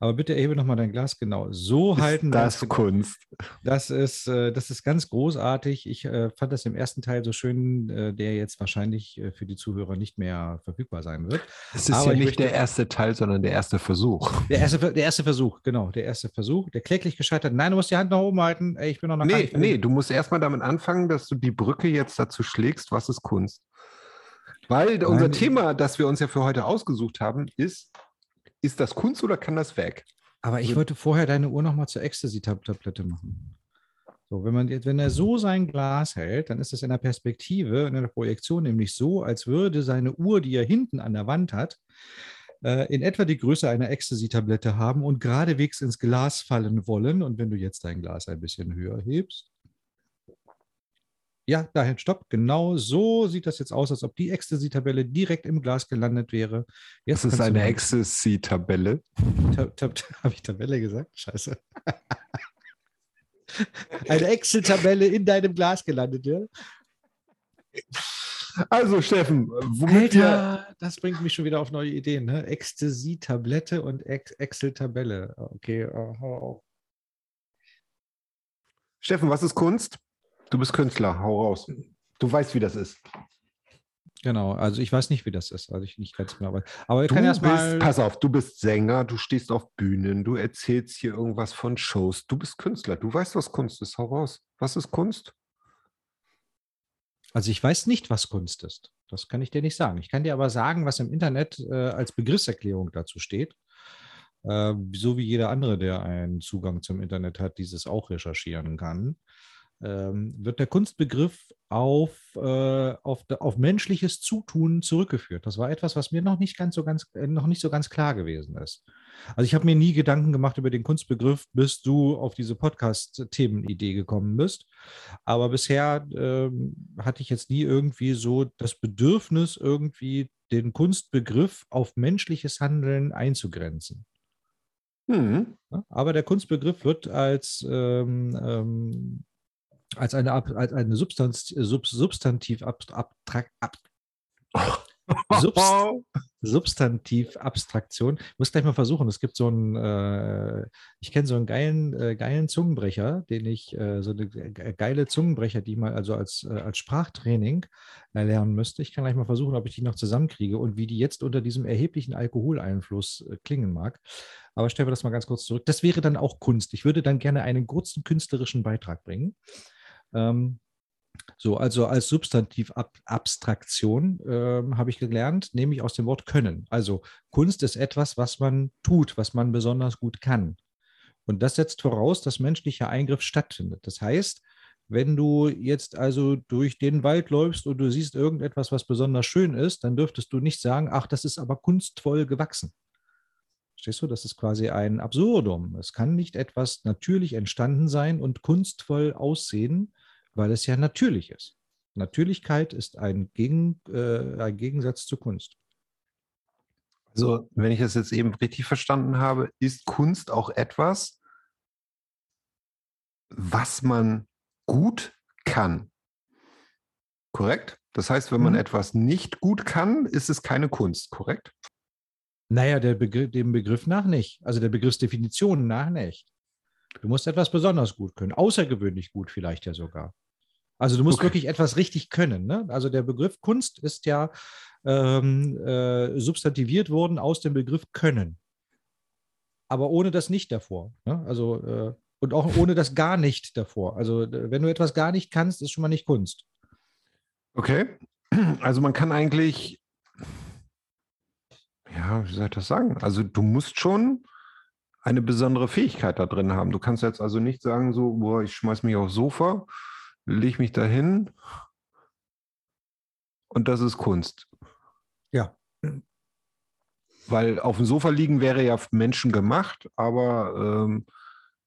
Aber bitte erhebe nochmal dein Glas genau. So ist halten das wir Kunst. Das ist, äh, das ist ganz großartig. Ich äh, fand das im ersten Teil so schön, äh, der jetzt wahrscheinlich für die Zuhörer nicht mehr verfügbar sein wird. Es ist Aber ja nicht möchte, der erste Teil, sondern der erste Versuch. Der erste, der erste Versuch, genau. Der erste Versuch, der kläglich gescheitert. Nein, du musst die Hand nach oben halten. Ich bin noch nach Nee, nee, du musst erstmal damit anfangen, dass du die Brücke jetzt dazu schlägst, was ist Kunst. Weil Nein, unser Thema, das wir uns ja für heute ausgesucht haben, ist ist das Kunst oder kann das weg? Aber ich wollte vorher deine Uhr nochmal zur Ecstasy-Tablette machen. So, wenn, man, wenn er so sein Glas hält, dann ist es in der Perspektive, in der Projektion nämlich so, als würde seine Uhr, die er hinten an der Wand hat, äh, in etwa die Größe einer Ecstasy-Tablette haben und geradewegs ins Glas fallen wollen. Und wenn du jetzt dein Glas ein bisschen höher hebst, ja, dahin, stopp. Genau so sieht das jetzt aus, als ob die Ecstasy-Tabelle direkt im Glas gelandet wäre. Jetzt das ist eine Ecstasy-Tabelle. Tab Tab Habe ich Tabelle gesagt? Scheiße. eine Excel-Tabelle in deinem Glas gelandet, ja? Also, Steffen, womit Alter, das bringt mich schon wieder auf neue Ideen. Ne? Ecstasy-Tablette und Excel-Tabelle. Okay, uh, hau auf. Steffen, was ist Kunst? Du bist Künstler, hau raus. Du weißt, wie das ist. Genau, also ich weiß nicht, wie das ist. Also ich nicht ganz mehr. Aber, aber wir du können erstmal. Pass auf, du bist Sänger, du stehst auf Bühnen, du erzählst hier irgendwas von Shows. Du bist Künstler, du weißt, was Kunst ist. Hau raus. Was ist Kunst? Also ich weiß nicht, was Kunst ist. Das kann ich dir nicht sagen. Ich kann dir aber sagen, was im Internet äh, als Begriffserklärung dazu steht. Äh, so wie jeder andere, der einen Zugang zum Internet hat, dieses auch recherchieren kann ähm, wird der Kunstbegriff auf, äh, auf, auf menschliches Zutun zurückgeführt. Das war etwas, was mir noch nicht ganz so ganz, äh, noch nicht so ganz klar gewesen ist. Also ich habe mir nie Gedanken gemacht über den Kunstbegriff, bis du auf diese Podcast-Themenidee gekommen bist. Aber bisher ähm, hatte ich jetzt nie irgendwie so das Bedürfnis, irgendwie den Kunstbegriff auf menschliches Handeln einzugrenzen. Mhm. Aber der Kunstbegriff wird als, ähm, ähm, als eine, Ab- als eine Substanz, Sub, Substantiv abstrakt, ab, Subst- Substantivabstraktion. Ich muss gleich mal versuchen. Es gibt so einen, äh, ich kenne so einen geilen, äh, geilen Zungenbrecher, den ich, äh, so eine ge- geile Zungenbrecher, die mal also als, äh, als Sprachtraining äh, lernen müsste. Ich kann gleich mal versuchen, ob ich die noch zusammenkriege und wie die jetzt unter diesem erheblichen Alkoholeinfluss äh, klingen mag. Aber stellen wir das mal ganz kurz zurück. Das wäre dann auch Kunst. Ich würde dann gerne einen kurzen künstlerischen Beitrag bringen. Ähm, so, also als Substantivabstraktion ähm, habe ich gelernt, nehme ich aus dem Wort können. Also Kunst ist etwas, was man tut, was man besonders gut kann. Und das setzt voraus, dass menschlicher Eingriff stattfindet. Das heißt, wenn du jetzt also durch den Wald läufst und du siehst irgendetwas, was besonders schön ist, dann dürftest du nicht sagen, ach, das ist aber kunstvoll gewachsen. Verstehst du? Das ist quasi ein Absurdum. Es kann nicht etwas natürlich entstanden sein und kunstvoll aussehen, weil es ja natürlich ist. Natürlichkeit ist ein, Gegen, äh, ein Gegensatz zur Kunst. Also, wenn ich das jetzt eben richtig verstanden habe, ist Kunst auch etwas, was man gut kann. Korrekt? Das heißt, wenn man Mhm. etwas nicht gut kann, ist es keine Kunst, korrekt? Naja, der Begriff, dem Begriff nach nicht. Also der Begriffsdefinition nach nicht. Du musst etwas besonders gut können, außergewöhnlich gut vielleicht ja sogar. Also du musst Okay. wirklich etwas richtig können. Ne? Also der Begriff Kunst ist ja ähm, äh, substantiviert worden aus dem Begriff können. Aber ohne das nicht davor. Ne? Also äh, und auch ohne das gar nicht davor. Also äh, wenn du etwas gar nicht kannst, ist schon mal nicht Kunst. Okay. Also man kann eigentlich, ja, wie soll ich das sagen? Also du musst schon eine besondere Fähigkeit da drin haben. Du kannst jetzt also nicht sagen, so, boah, ich schmeiß mich aufs Sofa, leg mich dahin und das ist Kunst. Ja. Weil auf dem Sofa liegen wäre ja Menschen gemacht, aber ähm,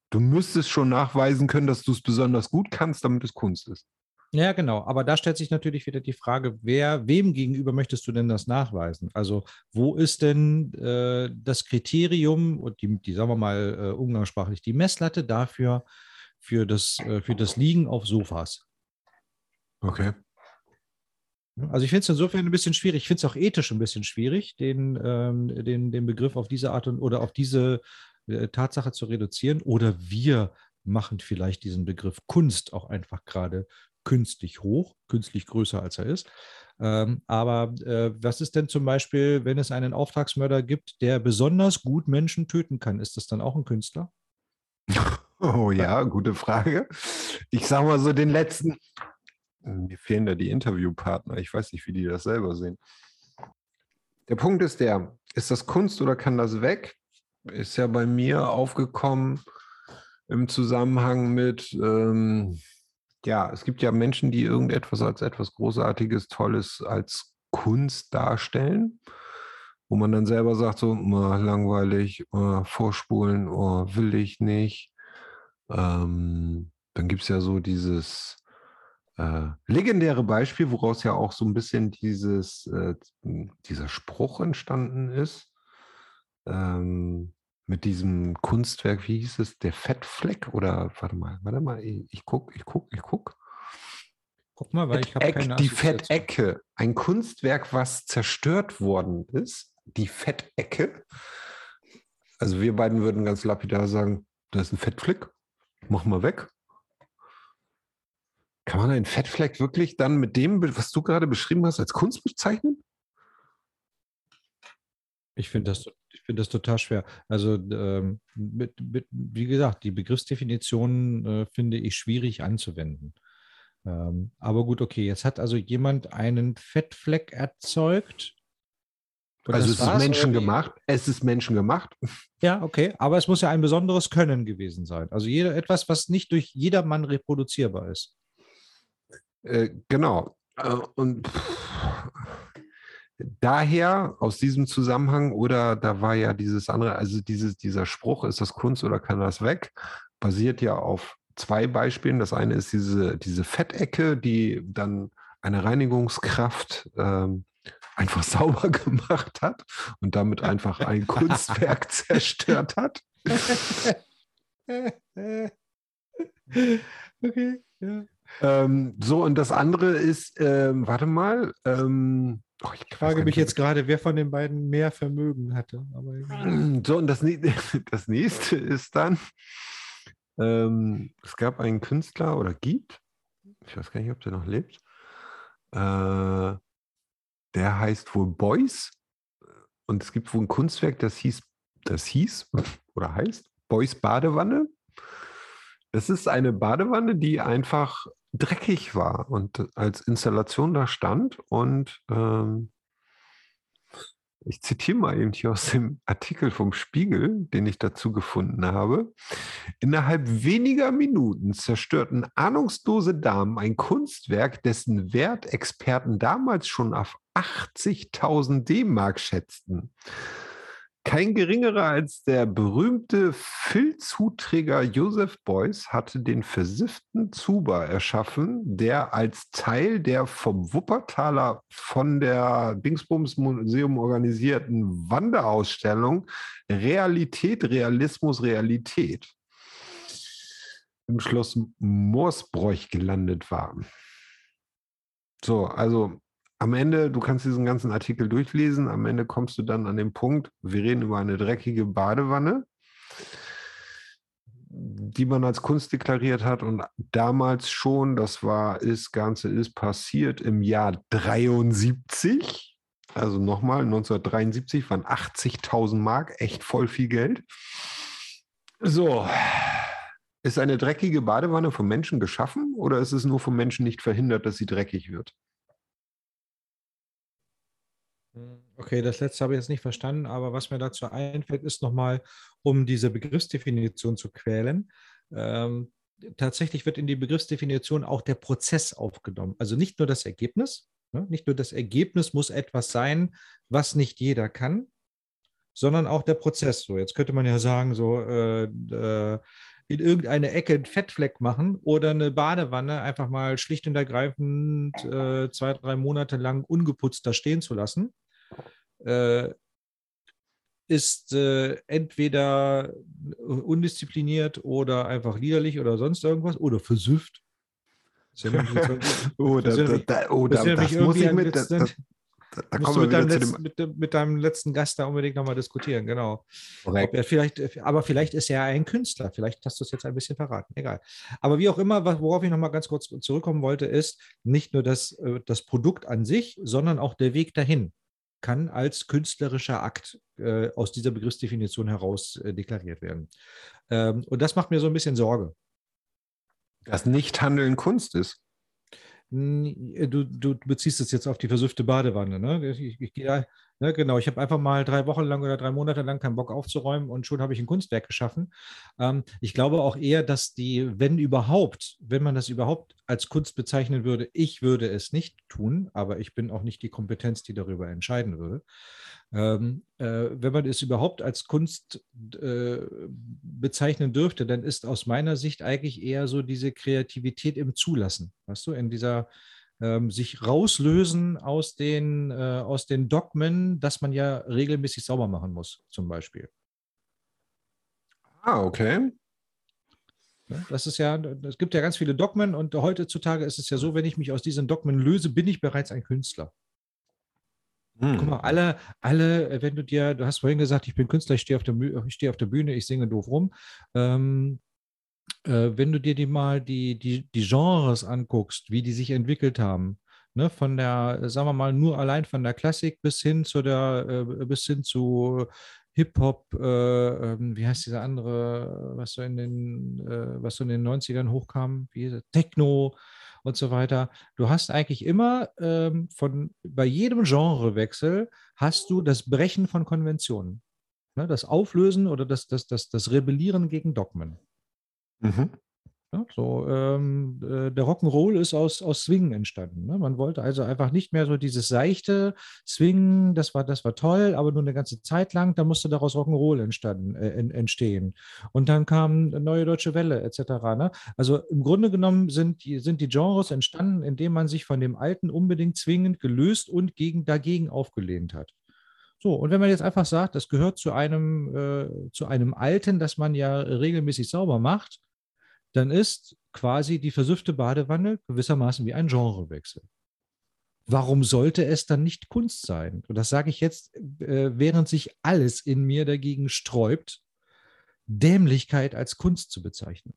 du müsstest schon nachweisen können, dass du es besonders gut kannst, damit es Kunst ist. Ja, genau. Aber da stellt sich natürlich wieder die Frage, wer, wem gegenüber möchtest du denn das nachweisen? Also, wo ist denn äh, das Kriterium und die, die, sagen wir mal, äh, umgangssprachlich, die Messlatte dafür, für das, äh, für das Liegen auf Sofas? Okay. Also ich finde es insofern ein bisschen schwierig. Ich finde es auch ethisch ein bisschen schwierig, den, ähm, den, den Begriff auf diese Art und oder auf diese äh, Tatsache zu reduzieren. Oder wir machen vielleicht diesen Begriff Kunst auch einfach gerade künstlich hoch, künstlich größer als er ist. Ähm, aber äh, was ist denn zum Beispiel, wenn es einen Auftragsmörder gibt, der besonders gut Menschen töten kann? Ist das dann auch ein Künstler? Oh ja, gute Frage. Ich sag mal so den letzten. Mir fehlen da die Interviewpartner. Ich weiß nicht, wie die das selber sehen. Der Punkt ist der, ist das Kunst oder kann das weg? Ist ja bei mir aufgekommen im Zusammenhang mit, ähm, ja, es gibt ja Menschen, die irgendetwas als etwas Großartiges, Tolles als Kunst darstellen, wo man dann selber sagt, so, "Oh, langweilig, vorspulen, will ich nicht. Ähm, dann gibt es ja so dieses äh, legendäre Beispiel, woraus ja auch so ein bisschen dieses, äh, dieser Spruch entstanden ist. Ähm, mit diesem Kunstwerk, wie hieß es, der Fettfleck oder warte mal, warte mal, ich, ich guck, ich guck, ich guck. Guck mal, weil ich habe keine die. Fettecke, ein Kunstwerk, was zerstört worden ist, die Fettecke. Also wir beiden würden ganz lapidar sagen, da ist ein Fettfleck, mach mal weg. Kann man einen Fettfleck wirklich dann mit dem, was du gerade beschrieben hast, als Kunst bezeichnen? Ich finde das, ich finde das total schwer. Also, ähm, mit, mit, wie gesagt, die Begriffsdefinition äh, finde ich schwierig anzuwenden. Ähm, aber gut, okay, jetzt hat also jemand einen Fettfleck erzeugt. Und also es ist menschengemacht. Es ist menschengemacht. Ja, okay, aber es muss ja ein besonderes Können gewesen sein. Also jeder, etwas, was nicht durch jedermann reproduzierbar ist. Äh, genau. Äh, und pff, daher aus diesem Zusammenhang oder da war ja dieses andere, also dieses, dieser Spruch, ist das Kunst oder kann das weg, basiert ja auf zwei Beispielen. Das eine ist diese, diese Fettecke, die dann eine Reinigungskraft ähm, einfach sauber gemacht hat und damit einfach ein Kunstwerk zerstört hat. okay, ja. Ähm, so, und das andere ist, ähm, warte mal, ähm, oh, ich frage mich jetzt gerade, wer von den beiden mehr Vermögen hatte. Aber so, und das, das nächste ist dann, ähm, es gab einen Künstler oder gibt, ich weiß gar nicht, ob der noch lebt, äh, der heißt wohl Beuys und es gibt wohl ein Kunstwerk, das hieß, das hieß oder heißt Beuys Badewanne. Das ist eine Badewanne, die einfach dreckig war und als Installation da stand. Und ähm, ich zitiere mal eben hier aus dem Artikel vom Spiegel, den ich dazu gefunden habe. Innerhalb weniger Minuten zerstörten ahnungslose Damen ein Kunstwerk, dessen Wert Experten damals schon auf 80.000 D-Mark schätzten. Kein geringerer als der berühmte Filzhutträger Joseph Beuys hatte den versifften Zuber erschaffen, der als Teil der vom Wuppertaler von der Dingsbums Museum organisierten Wanderausstellung Realität, Realismus, Realität im Schloss Morsbroich gelandet war. So, also am Ende, du kannst diesen ganzen Artikel durchlesen, am Ende kommst du dann an den Punkt, wir reden über eine dreckige Badewanne, die man als Kunst deklariert hat und damals schon, das war, das Ganze ist passiert im Jahr 73, also nochmal, 1973 waren 80.000 Mark, echt voll viel Geld. So, ist eine dreckige Badewanne vom Menschen geschaffen oder ist es nur vom Menschen nicht verhindert, dass sie dreckig wird? Okay, das letzte habe ich jetzt nicht verstanden, aber was mir dazu einfällt, ist nochmal, um diese Begriffsdefinition zu quälen. Ähm, tatsächlich wird in die Begriffsdefinition auch der Prozess aufgenommen. Also nicht nur das Ergebnis, ne? nicht nur das Ergebnis muss etwas sein, was nicht jeder kann, sondern auch der Prozess. So, jetzt könnte man ja sagen, so äh, äh, in irgendeine Ecke einen Fettfleck machen oder eine Badewanne einfach mal schlicht und ergreifend äh, zwei, drei Monate lang ungeputzt da stehen zu lassen äh, ist äh, entweder undiszipliniert oder einfach liederlich oder sonst irgendwas oder versüfft. oh, da, da, da, oh, da, das muss ich mit. Da, da, da musst du mit deinem, letzten, mit, mit deinem, letzten, Gast da unbedingt nochmal diskutieren, genau. vielleicht, aber vielleicht ist er ein Künstler, vielleicht hast du es jetzt ein bisschen verraten, egal. Aber wie auch immer, worauf ich nochmal ganz kurz zurückkommen wollte, ist nicht nur das, äh, das Produkt an sich, sondern auch der Weg dahin kann als künstlerischer Akt äh, aus dieser Begriffsdefinition heraus äh, deklariert werden. Ähm, und das macht mir so ein bisschen Sorge. Dass Nichthandeln Kunst ist. Äh, du, du beziehst es jetzt auf die versüffte Badewanne. Ne? Ich, ich, ich, ja, ne, genau, ich habe einfach mal drei Wochen lang oder drei Monate lang keinen Bock aufzuräumen und schon habe ich ein Kunstwerk geschaffen. Ähm, ich glaube auch eher, dass die, wenn überhaupt, wenn man das überhaupt als Kunst bezeichnen würde, ich würde es nicht tun, aber ich bin auch nicht die Kompetenz, die darüber entscheiden würde. Ähm, äh, wenn man es überhaupt als Kunst äh, bezeichnen dürfte, dann ist aus meiner Sicht eigentlich eher so diese Kreativität im Zulassen, weißt du, in dieser ähm, sich rauslösen aus den, äh, aus den Dogmen, dass man ja regelmäßig sauber machen muss, zum Beispiel. Ah, okay. Das ist ja, es gibt ja ganz viele Dogmen und heutzutage ist es ja so, wenn ich mich aus diesen Dogmen löse, bin ich bereits ein Künstler. Hm. Guck mal, alle, alle, wenn du dir, du hast vorhin gesagt, ich bin Künstler, ich stehe auf der, ich stehe auf der Bühne, ich singe doof rum. Ähm, äh, wenn du dir die mal die, die, die Genres anguckst, wie die sich entwickelt haben, ne, von der, sagen wir mal, nur allein von der Klassik bis hin zu der, äh, bis hin zu Hip-Hop, äh, ähm, wie heißt dieser andere, was so in den, äh, was so in den 90ern hochkam, wie Techno, und so weiter. Du hast eigentlich immer ähm, von, bei jedem Genrewechsel hast du das Brechen von Konventionen. Ne? Das Auflösen oder das, das, das, das Rebellieren gegen Dogmen. Mhm. Ja, so, ähm, äh, der Rock'n'Roll ist aus, aus Swing entstanden. Ne? Man wollte also einfach nicht mehr so dieses seichte Swing, das war, das war toll, aber nur eine ganze Zeit lang, da musste daraus Rock'n'Roll entstanden, äh, entstehen. Und dann kam Neue Deutsche Welle etc. Ne? Also im Grunde genommen sind die, sind die Genres entstanden, indem man sich von dem Alten unbedingt zwingend gelöst und gegen, dagegen aufgelehnt hat. So, und wenn man jetzt einfach sagt, das gehört zu einem, äh, zu einem Alten, das man ja regelmäßig sauber macht, dann ist quasi die versüffte Badewanne gewissermaßen wie ein Genrewechsel. Warum sollte es dann nicht Kunst sein? Und das sage ich jetzt, äh, während sich alles in mir dagegen sträubt, Dämlichkeit als Kunst zu bezeichnen.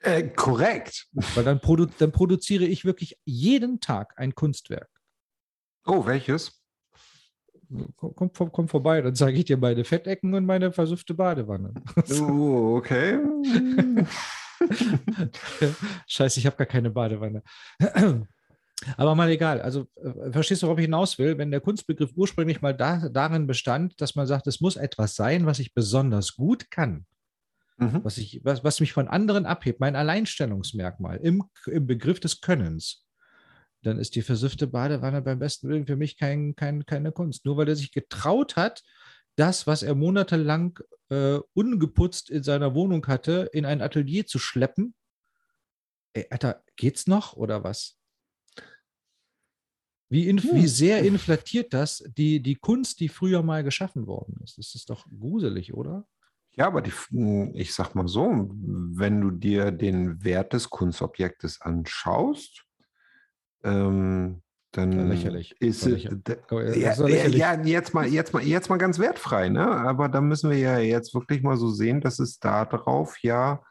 Äh, korrekt. Weil dann, produ dann produziere ich wirklich jeden Tag ein Kunstwerk. Oh, welches? Komm, komm, komm vorbei, dann zeige ich dir meine Fettecken und meine versüffte Badewanne. Oh, okay. Scheiße, ich habe gar keine Badewanne. Aber mal egal. Also äh, verstehst du, worauf ich hinaus will? Wenn der Kunstbegriff ursprünglich mal da, darin bestand, dass man sagt, es muss etwas sein, was ich besonders gut kann, mhm. was, ich, was, was mich von anderen abhebt, mein Alleinstellungsmerkmal im, im Begriff des Könnens, dann ist die versiffte Badewanne beim besten Willen für mich kein, kein, keine Kunst. Nur weil er sich getraut hat, das, was er monatelang äh, ungeputzt in seiner Wohnung hatte, in ein Atelier zu schleppen. Ey, Alter, geht's noch oder was? Wie, in, hm. wie sehr inflatiert das die, die Kunst, die früher mal geschaffen worden ist? Das ist doch gruselig, oder? Ja, aber die, ich sag mal so, wenn du dir den Wert des Kunstobjektes anschaust, ähm, dann ja, lächerlich. ist es ja, ja, jetzt mal jetzt mal jetzt mal ganz wertfrei, ne? Aber da müssen wir ja jetzt wirklich mal so sehen, dass es darauf ja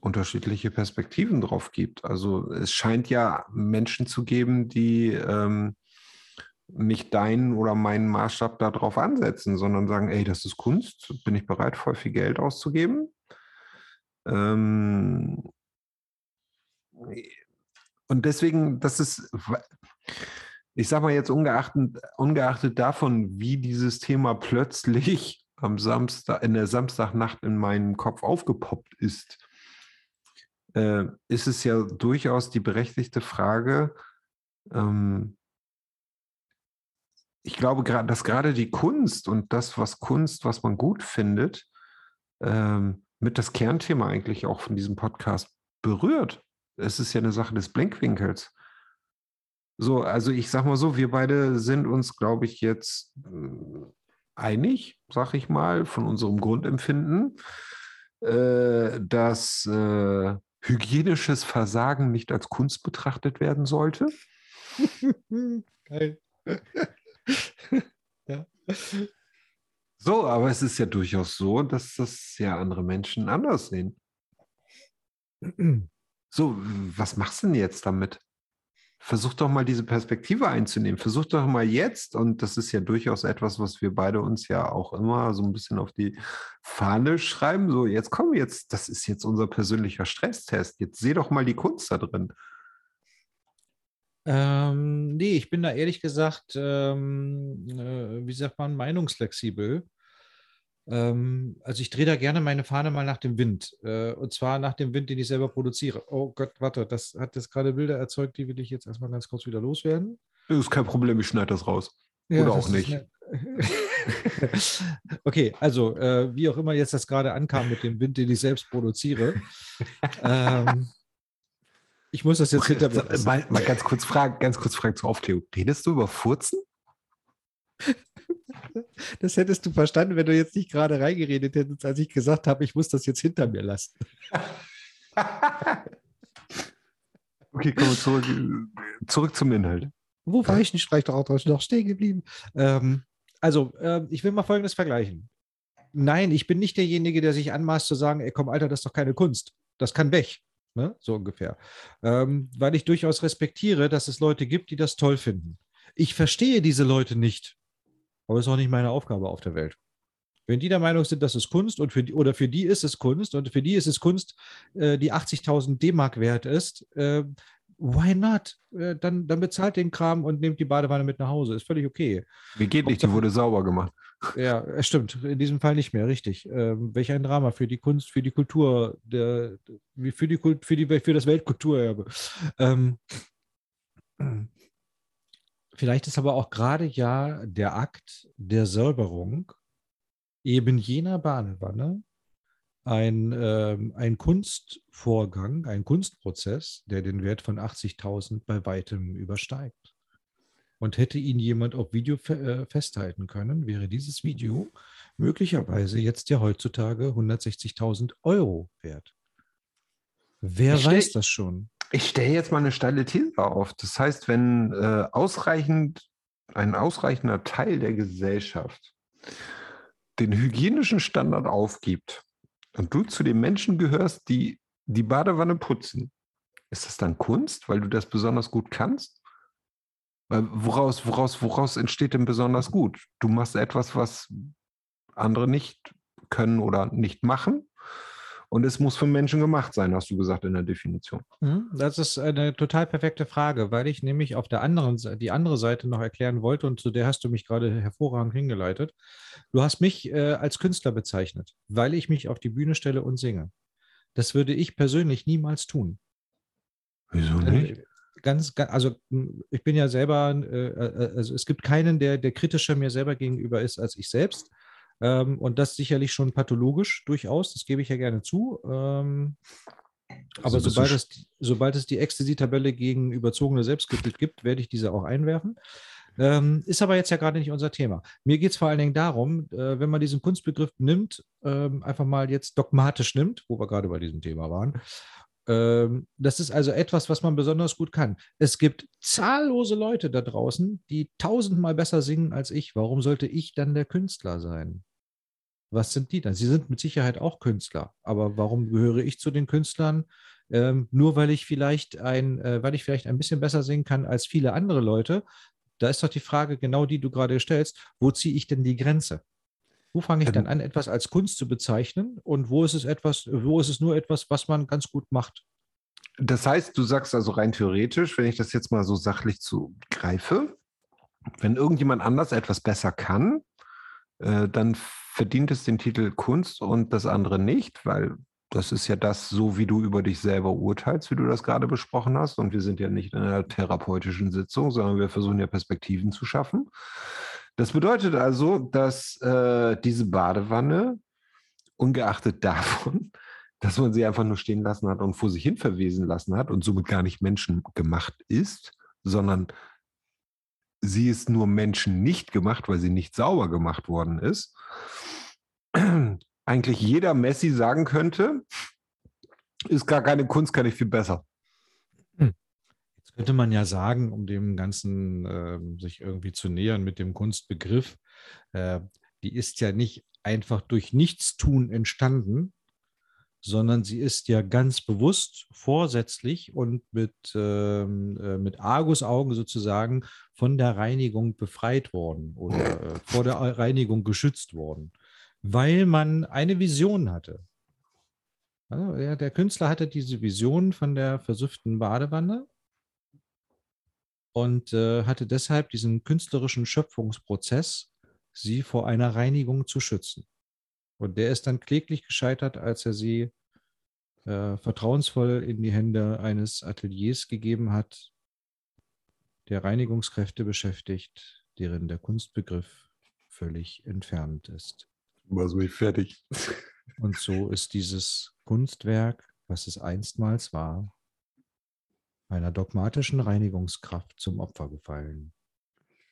unterschiedliche Perspektiven drauf gibt. Also es scheint ja Menschen zu geben, die ähm, nicht deinen oder meinen Maßstab darauf ansetzen, sondern sagen, ey, das ist Kunst, bin ich bereit, voll viel Geld auszugeben. Ähm, und deswegen, das ist, ich sage mal jetzt ungeachtet, ungeachtet davon, wie dieses Thema plötzlich am Samstag, in der Samstagnacht in meinem Kopf aufgepoppt ist, äh, ist es ja durchaus die berechtigte Frage, ähm, ich glaube, dass gerade die Kunst und das, was Kunst, was man gut findet, ähm, mit das Kernthema eigentlich auch von diesem Podcast berührt es ist ja eine Sache des Blinkwinkels. So, also ich sag mal so, wir beide sind uns, glaube ich, jetzt äh, einig, sag ich mal, von unserem Grundempfinden, äh, dass äh, hygienisches Versagen nicht als Kunst betrachtet werden sollte. Geil. ja. So, aber es ist ja durchaus so, dass das ja andere Menschen anders sehen. So, was machst du denn jetzt damit? Versuch doch mal diese Perspektive einzunehmen. Versuch doch mal jetzt, und das ist ja durchaus etwas, was wir beide uns ja auch immer so ein bisschen auf die Fahne schreiben. So, jetzt komm jetzt, das ist jetzt unser persönlicher Stresstest. Jetzt seh doch mal die Kunst da drin. Ähm, nee, ich bin da ehrlich gesagt, ähm, äh, wie sagt man, meinungsflexibel. Ähm, also ich drehe da gerne meine Fahne mal nach dem Wind. Äh, und zwar nach dem Wind, den ich selber produziere. Oh Gott, warte, das hat jetzt gerade Bilder erzeugt, die will ich jetzt erstmal ganz kurz wieder loswerden. Das ist kein Problem, ich schneide das raus. Ja, Oder auch nicht. okay, also äh, wie auch immer jetzt das gerade ankam mit dem Wind, den ich selbst produziere. ähm, ich muss das jetzt hinter mir. Mal, mal, ganz kurz fragen, ganz kurz fragen zur Aufklärung. Redest du über Furzen? Das hättest du verstanden, wenn du jetzt nicht gerade reingeredet hättest, als ich gesagt habe, ich muss das jetzt hinter mir lassen. okay, kommen wir zurück, zurück zum Inhalt. Wo war ich nicht Streichrauch noch stehen geblieben? Ähm, also, äh, ich will mal Folgendes vergleichen. Nein, ich bin nicht derjenige, der sich anmaßt zu sagen, ey komm, Alter, das ist doch keine Kunst. Das kann weg. Ne? So ungefähr. Ähm, weil ich durchaus respektiere, dass es Leute gibt, die das toll finden. Ich verstehe diese Leute nicht. Aber es ist auch nicht meine Aufgabe auf der Welt. Wenn die der Meinung sind, das ist Kunst und für die, oder für die ist es Kunst und für die ist es Kunst, äh, die 80.000 D-Mark wert ist, äh, why not? Äh, dann, dann bezahlt den Kram und nehmt die Badewanne mit nach Hause. Ist völlig okay. Wie geht nicht, die wurde sauber gemacht. Ja, es stimmt. In diesem Fall nicht mehr, richtig. Ähm, welch ein Drama für die Kunst, für die Kultur, der, für, die, für, die, für das Weltkulturerbe. Ähm, Vielleicht ist aber auch gerade ja der Akt der Säuberung eben jener Badewanne ein, äh, ein Kunstvorgang, ein Kunstprozess, der den Wert von 80.000 bei weitem übersteigt. und hätte ihn jemand auf Video fe äh, festhalten können, wäre dieses Video möglicherweise jetzt ja heutzutage 160.000 Euro wert. Wer Ich weiß das schon? Ich stelle jetzt mal eine steile These auf. Das heißt, wenn äh, ausreichend, ein ausreichender Teil der Gesellschaft den hygienischen Standard aufgibt und du zu den Menschen gehörst, die die Badewanne putzen, ist das dann Kunst, weil du das besonders gut kannst? Weil woraus, woraus, woraus entsteht denn besonders gut? Du machst etwas, was andere nicht können oder nicht machen. Und es muss von Menschen gemacht sein, hast du gesagt in der Definition. Mhm, Das ist eine total perfekte Frage, weil ich nämlich auf der anderen Seite, die andere Seite noch erklären wollte und zu der hast du mich gerade hervorragend hingeleitet. Du hast mich äh, als Künstler bezeichnet, weil ich mich auf die Bühne stelle und singe. Das würde ich persönlich niemals tun. Wieso Äh, Ganz, ga- also mh, ich bin ja selber, äh, äh, also es gibt keinen, der, der kritischer mir selber gegenüber ist als ich selbst. Ähm, und das sicherlich schon pathologisch durchaus, das gebe ich ja gerne zu. Ähm, aber du sobald es, sobald es die Ecstasy-Tabelle gegen überzogene Selbstkritik gibt, werde ich diese auch einwerfen. Ähm, ist aber jetzt ja gerade nicht unser Thema. Mir geht es vor allen Dingen darum, äh, wenn man diesen Kunstbegriff nimmt, ähm, einfach mal jetzt dogmatisch nimmt, wo wir gerade bei diesem Thema waren. Ähm, das ist also etwas, was man besonders gut kann. Es gibt zahllose Leute da draußen, die tausendmal besser singen als ich. Warum sollte ich dann der Künstler sein? Was sind die dann? Sie sind mit Sicherheit auch Künstler. Aber warum gehöre ich zu den Künstlern? Ähm, nur weil ich vielleicht ein, äh, weil ich vielleicht ein bisschen besser singen kann als viele andere Leute. Da ist doch die Frage, genau die du gerade stellst, wo ziehe ich denn die Grenze? Wo fange ich Ähm, dann an, etwas als Kunst zu bezeichnen und wo ist es etwas, wo ist es nur etwas, was man ganz gut macht? Das heißt, du sagst also rein theoretisch, wenn ich das jetzt mal so sachlich zu greife, wenn irgendjemand anders etwas besser kann, äh, dann verdient es den Titel Kunst und das andere nicht, weil das ist ja das, so wie du über dich selber urteilst, wie du das gerade besprochen hast. Und wir sind ja nicht in einer therapeutischen Sitzung, sondern wir versuchen ja Perspektiven zu schaffen. Das bedeutet also, dass äh, diese Badewanne, ungeachtet davon, dass man sie einfach nur stehen lassen hat und vor sich hin verwesen lassen hat und somit gar nicht menschengemacht ist, sondern sie ist nur Menschen nicht gemacht, weil sie nicht sauber gemacht worden ist. Eigentlich jeder Messi sagen könnte, ist gar keine Kunst, kann ich viel besser. Jetzt könnte man ja sagen, um dem Ganzen ähm, sich irgendwie zu nähern mit dem Kunstbegriff, äh, die ist ja nicht einfach durch Nichtstun entstanden, sondern sie ist ja ganz bewusst, vorsätzlich und mit, ähm, äh, mit Argusaugen sozusagen von der Reinigung befreit worden oder äh, vor der Reinigung geschützt worden, weil man eine Vision hatte. Also, ja, der Künstler hatte diese Vision von der versüfften Badewanne und äh, hatte deshalb diesen künstlerischen Schöpfungsprozess, sie vor einer Reinigung zu schützen. Und der ist dann kläglich gescheitert, als er sie äh, vertrauensvoll in die Hände eines Ateliers gegeben hat, der Reinigungskräfte beschäftigt, deren der Kunstbegriff völlig entfernt ist. War so ich fertig. Und so ist dieses Kunstwerk, was es einstmals war, einer dogmatischen Reinigungskraft zum Opfer gefallen.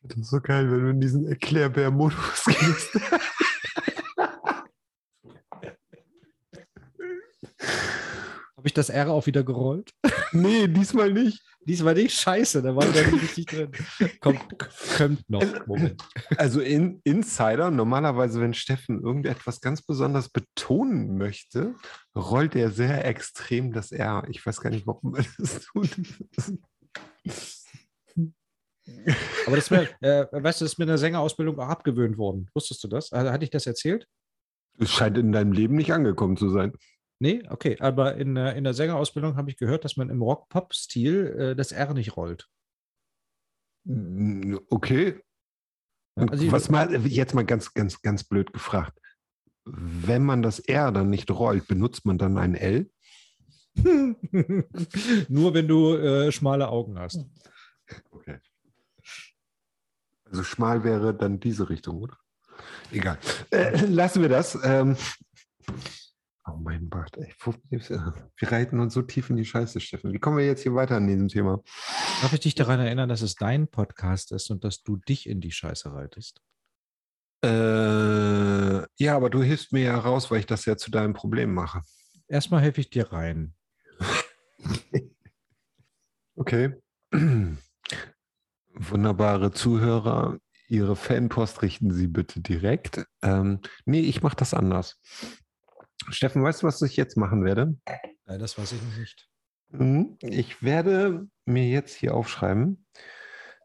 Das ist so geil, wenn du in diesen Erklärbär-Modus gehst. Habe ich das R auch wieder gerollt? nee, diesmal nicht. Diesmal nicht. Scheiße, da war wieder nicht richtig drin. Kommt, kommt noch. Moment. Also in Insider, normalerweise, wenn Steffen irgendetwas ganz besonders betonen möchte, rollt er sehr extrem das R. Ich weiß gar nicht, warum er das tut. Aber das wär, äh, weißt du, das ist mit einer Sängerausbildung auch abgewöhnt worden. Wusstest du das? Also, hatte ich das erzählt? Es scheint in deinem Leben nicht angekommen zu sein. Nee, okay. Aber in, in der Sängerausbildung habe ich gehört, dass man im Rock-Pop-Stil äh, das R nicht rollt. Okay. Und Also, was mal, jetzt mal ganz, ganz, ganz blöd gefragt. Wenn man das R dann nicht rollt, benutzt man dann ein L? Nur wenn du äh, schmale Augen hast. Okay. Also schmal wäre dann diese Richtung, oder? Egal. Äh, lassen wir das. Ähm, mein Gott, ey, wir reiten uns so tief in die Scheiße, Steffen. Wie kommen wir jetzt hier weiter an diesem Thema? Darf ich dich daran erinnern, dass es dein Podcast ist und dass du dich in die Scheiße reitest? Äh, ja, aber du hilfst mir ja raus, weil ich das ja zu deinem Problem mache. Erstmal helfe ich dir rein. okay. Wunderbare Zuhörer, Ihre Fanpost richten Sie bitte direkt. Ähm, nee, ich mache das anders. Steffen, weißt du, was ich jetzt machen werde? Ja, das weiß ich nicht. Mhm. Ich werde mir jetzt hier aufschreiben,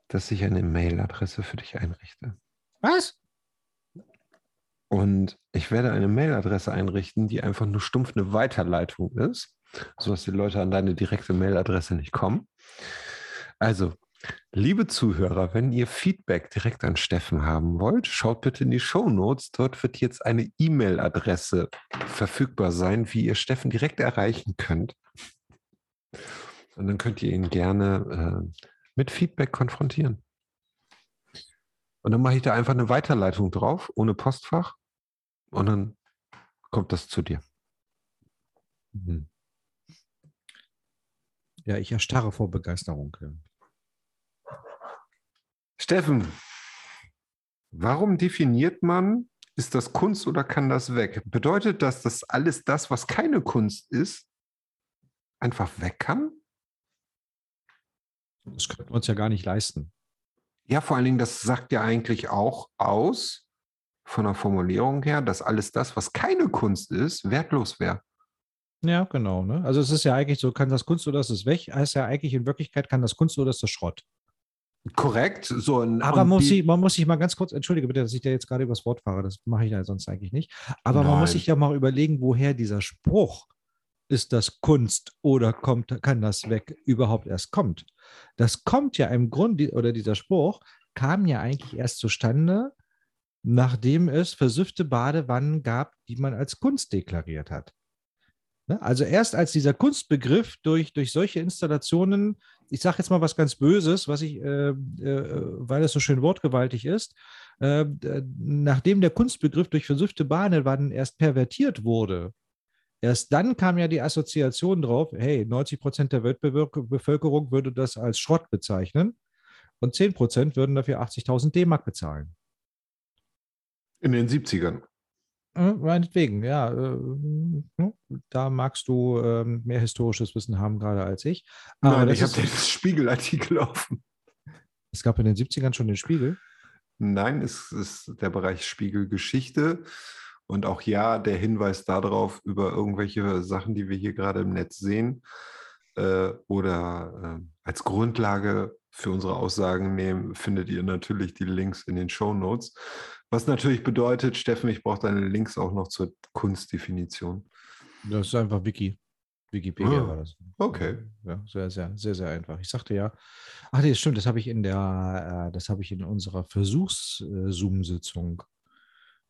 dass ich eine Mailadresse für dich einrichte. Was? Und ich werde eine Mailadresse einrichten, die einfach nur stumpf eine Weiterleitung ist, sodass die Leute an deine direkte Mailadresse nicht kommen. Also, liebe Zuhörer, wenn ihr Feedback direkt an Steffen haben wollt, schaut bitte in die Show Notes. Dort wird jetzt eine E-Mail-Adresse verfügbar sein, wie ihr Steffen direkt erreichen könnt. Und dann könnt ihr ihn gerne äh, mit Feedback konfrontieren. Und dann mache ich da einfach eine Weiterleitung drauf, ohne Postfach. Und dann kommt das zu dir. Mhm. Ja, ich erstarre vor Begeisterung. Steffen, warum definiert man, ist das Kunst oder kann das weg? Bedeutet das, dass alles das, was keine Kunst ist, einfach weg kann? Das könnten wir uns ja gar nicht leisten. Ja, vor allen Dingen, das sagt ja eigentlich auch aus, von der Formulierung her, dass alles das, was keine Kunst ist, wertlos wäre. Ja, genau. Ne? Also es ist ja eigentlich so, kann das Kunst oder ist es weg? Heißt ja eigentlich in Wirklichkeit, kann das Kunst oder ist das Schrott? Korrekt. So, Aber muss ich, man muss sich mal ganz kurz, entschuldige bitte, dass ich da jetzt gerade übers Wort fahre, das mache ich ja sonst eigentlich nicht. Aber Nein. man muss sich ja mal überlegen, woher dieser Spruch, ist das Kunst oder kommt, kann das weg, überhaupt erst kommt. Das kommt ja im Grunde, oder dieser Spruch kam ja eigentlich erst zustande, nachdem es versüffte Badewannen gab, die man als Kunst deklariert hat. Ne? Also erst als dieser Kunstbegriff durch, durch solche Installationen, ich sage jetzt mal was ganz Böses, was ich, äh, äh, weil es so schön wortgewaltig ist, äh, nachdem der Kunstbegriff durch versüffte Badewannen erst pervertiert wurde, Erst dann kam ja die Assoziation drauf, hey, 90 Prozent der Weltbevölkerung würde das als Schrott bezeichnen und 10 Prozent würden dafür 80.000 D-Mark bezahlen. In den 70ern. Äh, meinetwegen, ja. Äh, ne, da magst du ähm, mehr historisches Wissen haben, gerade als ich. Aber Nein, ich habe den Spiegelartikel offen. Es gab in den 70ern schon den Spiegel. Nein, es ist der Bereich Spiegelgeschichte. Und auch ja, der Hinweis darauf über irgendwelche Sachen, die wir hier gerade im Netz sehen äh, oder äh, als Grundlage für unsere Aussagen nehmen, findet ihr natürlich die Links in den Show Notes. Was natürlich bedeutet, Steffen, ich brauche deine Links auch noch zur Kunstdefinition. Das ist einfach Wiki. Wikipedia oh, war das. Okay. Ja, sehr, sehr, sehr, sehr einfach. Ich sagte ja, ach nee, stimmt, das habe ich in der, äh, das habe ich in unserer Versuchs-Zoom-Sitzung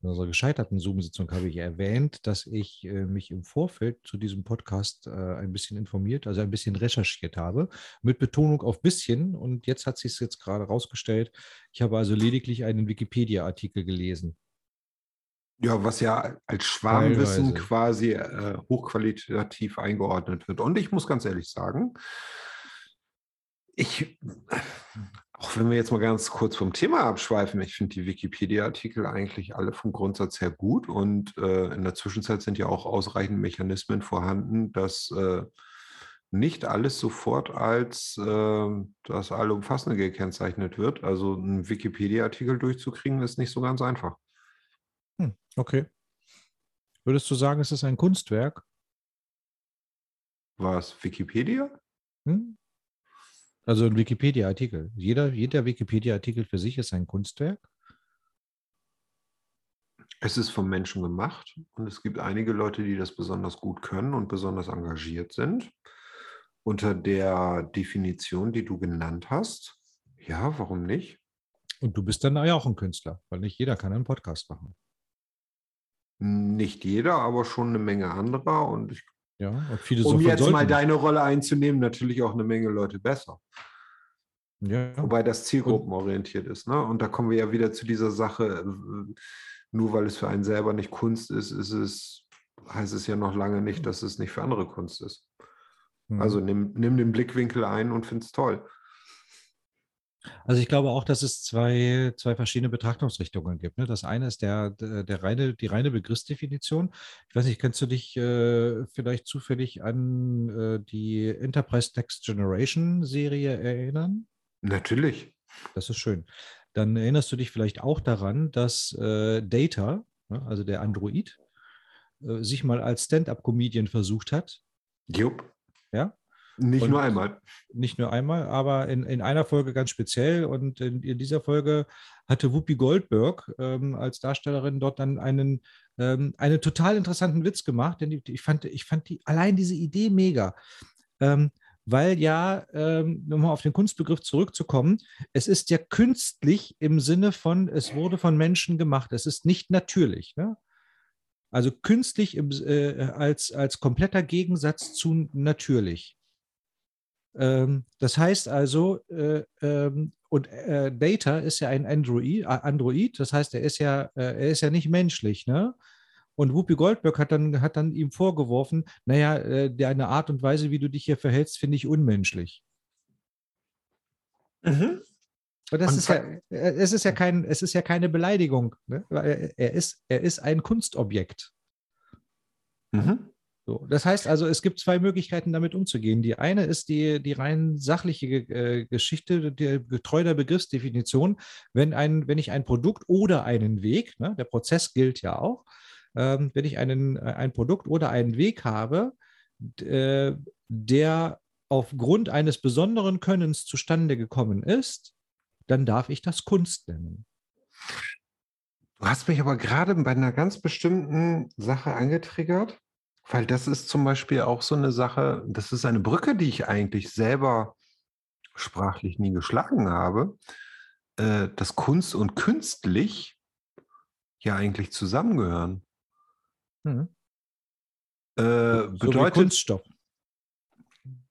in unserer gescheiterten Zoom-Sitzung habe ich erwähnt, dass ich äh, mich im Vorfeld zu diesem Podcast äh, ein bisschen informiert, also ein bisschen recherchiert habe, mit Betonung auf bisschen. Und jetzt hat sich es jetzt gerade rausgestellt. Ich habe also lediglich einen Wikipedia-Artikel gelesen. Ja, was ja als Schwarmwissen Teilweise. quasi äh, hochqualitativ eingeordnet wird. Und ich muss ganz ehrlich sagen, ich auch wenn wir jetzt mal ganz kurz vom Thema abschweifen, ich finde die Wikipedia-Artikel eigentlich alle vom Grundsatz her gut und äh, in der Zwischenzeit sind ja auch ausreichend Mechanismen vorhanden, dass äh, nicht alles sofort als äh, das Allumfassende gekennzeichnet wird. Also einen Wikipedia-Artikel durchzukriegen, ist nicht so ganz einfach. Hm, okay. Würdest du sagen, es ist ein Kunstwerk? Was, Wikipedia? Hm? Also ein Wikipedia-Artikel. Jeder, jeder Wikipedia-Artikel für sich ist ein Kunstwerk. Es ist vom Menschen gemacht und es gibt einige Leute, die das besonders gut können und besonders engagiert sind. Unter der Definition, die du genannt hast, ja, warum nicht? Und du bist dann ja auch ein Künstler, weil nicht jeder kann einen Podcast machen. Nicht jeder, aber schon eine Menge anderer. Und ich ja, und viele um jetzt mal deine Rolle einzunehmen, natürlich auch eine Menge Leute besser. Ja. Wobei das zielgruppenorientiert ist. Ne? Und da kommen wir ja wieder zu dieser Sache, nur weil es für einen selber nicht Kunst ist, ist es heißt es ja noch lange nicht, dass es nicht für andere Kunst ist. Mhm. Also nimm, nimm den Blickwinkel ein und find's toll. Also ich glaube auch, dass es zwei, zwei verschiedene Betrachtungsrichtungen gibt. Ne? Das eine ist der, der, der reine, die reine Begriffsdefinition. Ich weiß nicht, kannst du dich äh, vielleicht zufällig an äh, die Enterprise Next Generation Serie erinnern? Natürlich. Das ist schön. Dann erinnerst du dich vielleicht auch daran, dass äh, Data, ne, also der Android, äh, sich mal als Stand-up-Comedian versucht hat. Jupp. Ja. Nicht Und- nur einmal. Nicht nur einmal, aber in, in einer Folge ganz speziell. Und in, in dieser Folge hatte Whoopi Goldberg ähm, als Darstellerin dort dann einen, ähm, einen total interessanten Witz gemacht, denn die, ich, fand, ich fand die, allein diese Idee mega. Ähm, weil ja, ähm, nochmal auf den Kunstbegriff zurückzukommen, es ist ja künstlich im Sinne von, es wurde von Menschen gemacht. Es ist nicht natürlich. Ne? Also künstlich im, äh, als, als kompletter Gegensatz zu natürlich. Ähm, das heißt also, äh, ähm, und äh, Data ist ja ein Android, äh, Android, das heißt, er ist ja, äh, er ist ja nicht menschlich, ne? Und Whoopi Goldberg hat dann, hat dann ihm vorgeworfen, naja, äh, deine Art und Weise, wie du dich hier verhältst, finde ich unmenschlich. Und das Und ist ja, äh, es ist ja kein, es ist ja keine Beleidigung. Ne? Er, er, ist, er ist ein Kunstobjekt. Mhm. So, das heißt also, es gibt zwei Möglichkeiten, damit umzugehen. Die eine ist die, die rein sachliche äh, Geschichte, die, getreu der Begriffsdefinition. Wenn, ein, wenn ich ein Produkt oder einen Weg, ne, der Prozess gilt ja auch, ähm, wenn ich einen, äh, ein Produkt oder einen Weg habe, äh, der aufgrund eines besonderen Könnens zustande gekommen ist, dann darf ich das Kunst nennen. Du hast mich aber gerade bei einer ganz bestimmten Sache angetriggert, weil das ist zum Beispiel auch so eine Sache, das ist eine Brücke, die ich eigentlich selber sprachlich nie geschlagen habe, äh, dass Kunst und künstlich ja eigentlich zusammengehören. Mhm. Äh, So bedeutet, Kunststoff.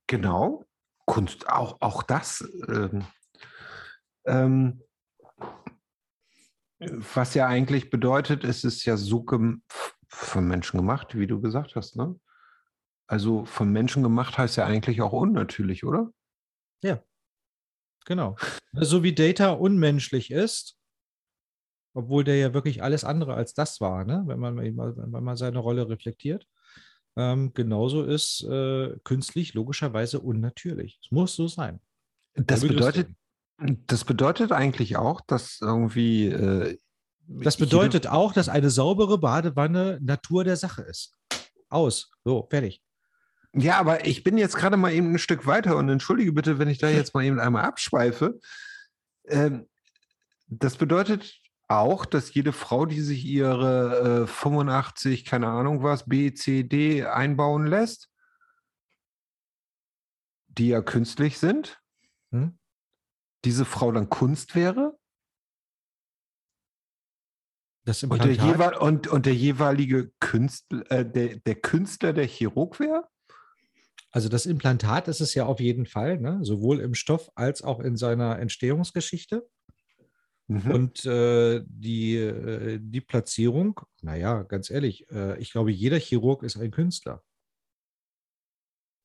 Genau, Kunst, auch, auch das. Ähm, ähm, was ja eigentlich bedeutet, es ist ja so von Menschen gemacht, wie du gesagt hast, ne? Also von Menschen gemacht heißt ja eigentlich auch unnatürlich, oder? Genau. So wie Data unmenschlich ist, obwohl der ja wirklich alles andere als das war, ne? wenn, man, mal- wenn man seine Rolle reflektiert. Ähm, genauso ist äh, künstlich logischerweise unnatürlich. Es muss so sein. Das bedeutet, das bedeutet eigentlich auch, dass irgendwie. Äh, Das bedeutet auch, dass eine saubere Badewanne Natur der Sache ist. Aus. So, fertig. Ja, aber ich bin jetzt gerade mal eben ein Stück weiter und entschuldige bitte, wenn ich da jetzt mal eben einmal abschweife. Ähm, das bedeutet auch, dass jede Frau, die sich ihre äh, 85, keine Ahnung was, B, C, D einbauen lässt, die ja künstlich sind, Hm? diese Frau dann Kunst wäre Das und der, jeweil, und, und der jeweilige Künstler, äh, der, der Künstler der Chirurg wäre? also das Implantat ist es ja auf jeden Fall, ne? sowohl im Stoff als auch in seiner Entstehungsgeschichte. Mhm. Und äh, die, äh, die Platzierung, naja, ganz ehrlich, äh, ich glaube, jeder Chirurg ist ein Künstler.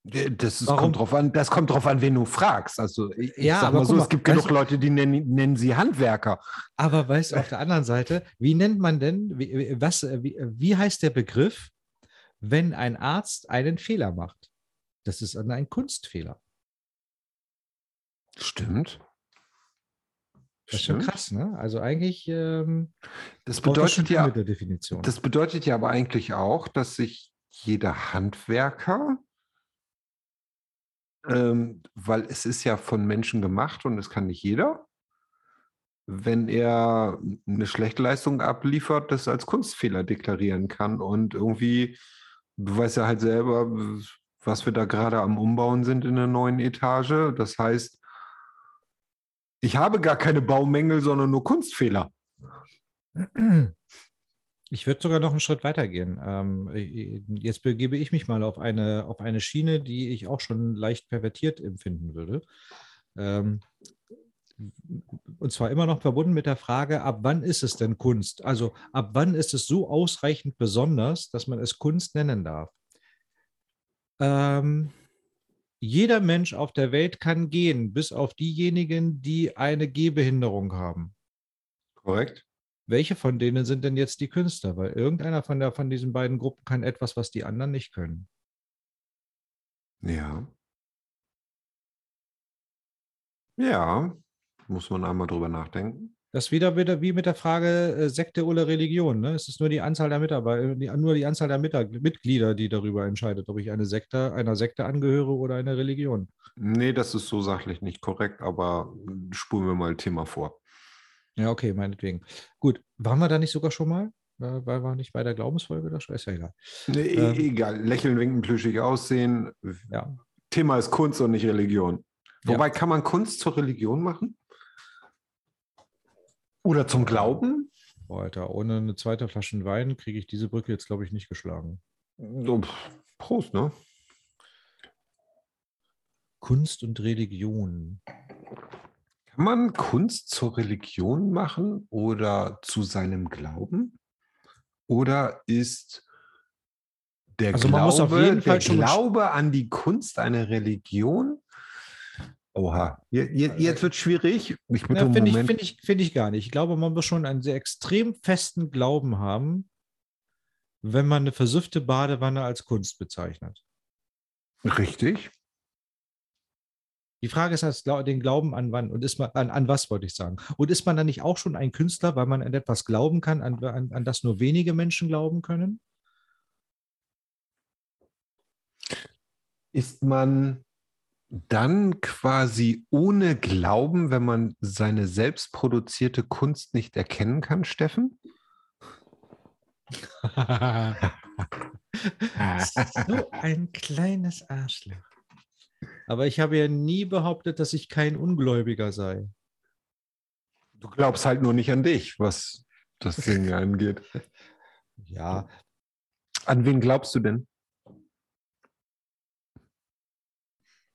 Äh, Das ist, kommt drauf an, das kommt drauf an, wen du fragst. Also ich, ich Ja, sag aber mal so, mal, es gibt genug Leute, die nennen, nennen sie Handwerker. Aber weißt du, auf der anderen Seite, wie nennt man denn, wie, was, wie, wie heißt der Begriff, wenn ein Arzt einen Fehler macht? Das ist ein Kunstfehler. Stimmt. Das ist schon krass, ne? Also eigentlich ähm, Das braucht das bedeutet ja, mit der Definition. das bedeutet ja aber eigentlich auch, dass sich jeder Handwerker, ähm, weil es ist ja von Menschen gemacht und es kann nicht jeder, wenn er eine schlechte Leistung abliefert, das als Kunstfehler deklarieren kann und irgendwie, weißt ja halt selber, was wir da gerade am Umbauen sind in der neuen Etage. Das heißt, ich habe gar keine Baumängel, sondern nur Kunstfehler. Ich würde sogar noch einen Schritt weiter gehen. Ähm, äh, jetzt begebe ich mich mal auf eine, auf eine Schiene, die ich auch schon leicht pervertiert empfinden würde. Ähm, und zwar immer noch verbunden mit der Frage, ab wann ist es denn Kunst? Also ab wann ist es so ausreichend besonders, dass man es Kunst nennen darf? Ähm, jeder Mensch auf der Welt kann gehen, bis auf diejenigen, die eine Gehbehinderung haben. Korrekt. Welche von denen sind denn jetzt die Künstler? Weil irgendeiner von, der, von diesen beiden Gruppen kann etwas, was die anderen nicht können. Ja. Ja, muss man einmal drüber nachdenken. Das ist wieder, wieder wie mit der Frage äh, Sekte oder Religion. Ne? Es ist nur die Anzahl der Mitarbeiter, die, nur die Anzahl der Mitglieder, die darüber entscheidet, ob ich eine Sekte, einer Sekte angehöre oder einer Religion. Nee, das ist so sachlich nicht korrekt, aber spulen wir mal ein Thema vor. Ja, okay, meinetwegen. Gut, waren wir da nicht sogar schon mal? Äh, weil wir nicht bei der Glaubensfolge da schon? Ist ja egal. Nee, ähm, egal. Lächeln, winken, plüschig aussehen. Ja. Thema ist Kunst und nicht Religion. Wobei, ja. kann man Kunst zur Religion machen? Oder zum Glauben? Boah, Alter, ohne eine zweite Flasche Wein kriege ich diese Brücke jetzt, glaube ich, nicht geschlagen. So, Prost, ne? Kunst und Religion. Kann man Kunst zur Religion machen oder zu seinem Glauben? Oder ist der also Glaube, der Glaube an die Kunst eine Religion? Oha, jetzt, jetzt wird es schwierig. Ich ja, Finde ich, find ich, find ich gar nicht. Ich glaube, man muss schon einen sehr extrem festen Glauben haben, wenn man eine versüffte Badewanne als Kunst bezeichnet. Richtig. Die Frage ist halt den Glauben an wann und ist man an, an was wollte ich sagen? Und ist man dann nicht auch schon ein Künstler, weil man an etwas glauben kann, an, an, an das nur wenige Menschen glauben können? Ist man dann quasi ohne Glauben, wenn man seine selbst produzierte Kunst nicht erkennen kann, Steffen? so ein kleines Arschloch. Aber ich habe ja nie behauptet, dass ich kein Ungläubiger sei. Du glaubst halt nur nicht an dich, was das Ding angeht. Ja. An wen glaubst du denn?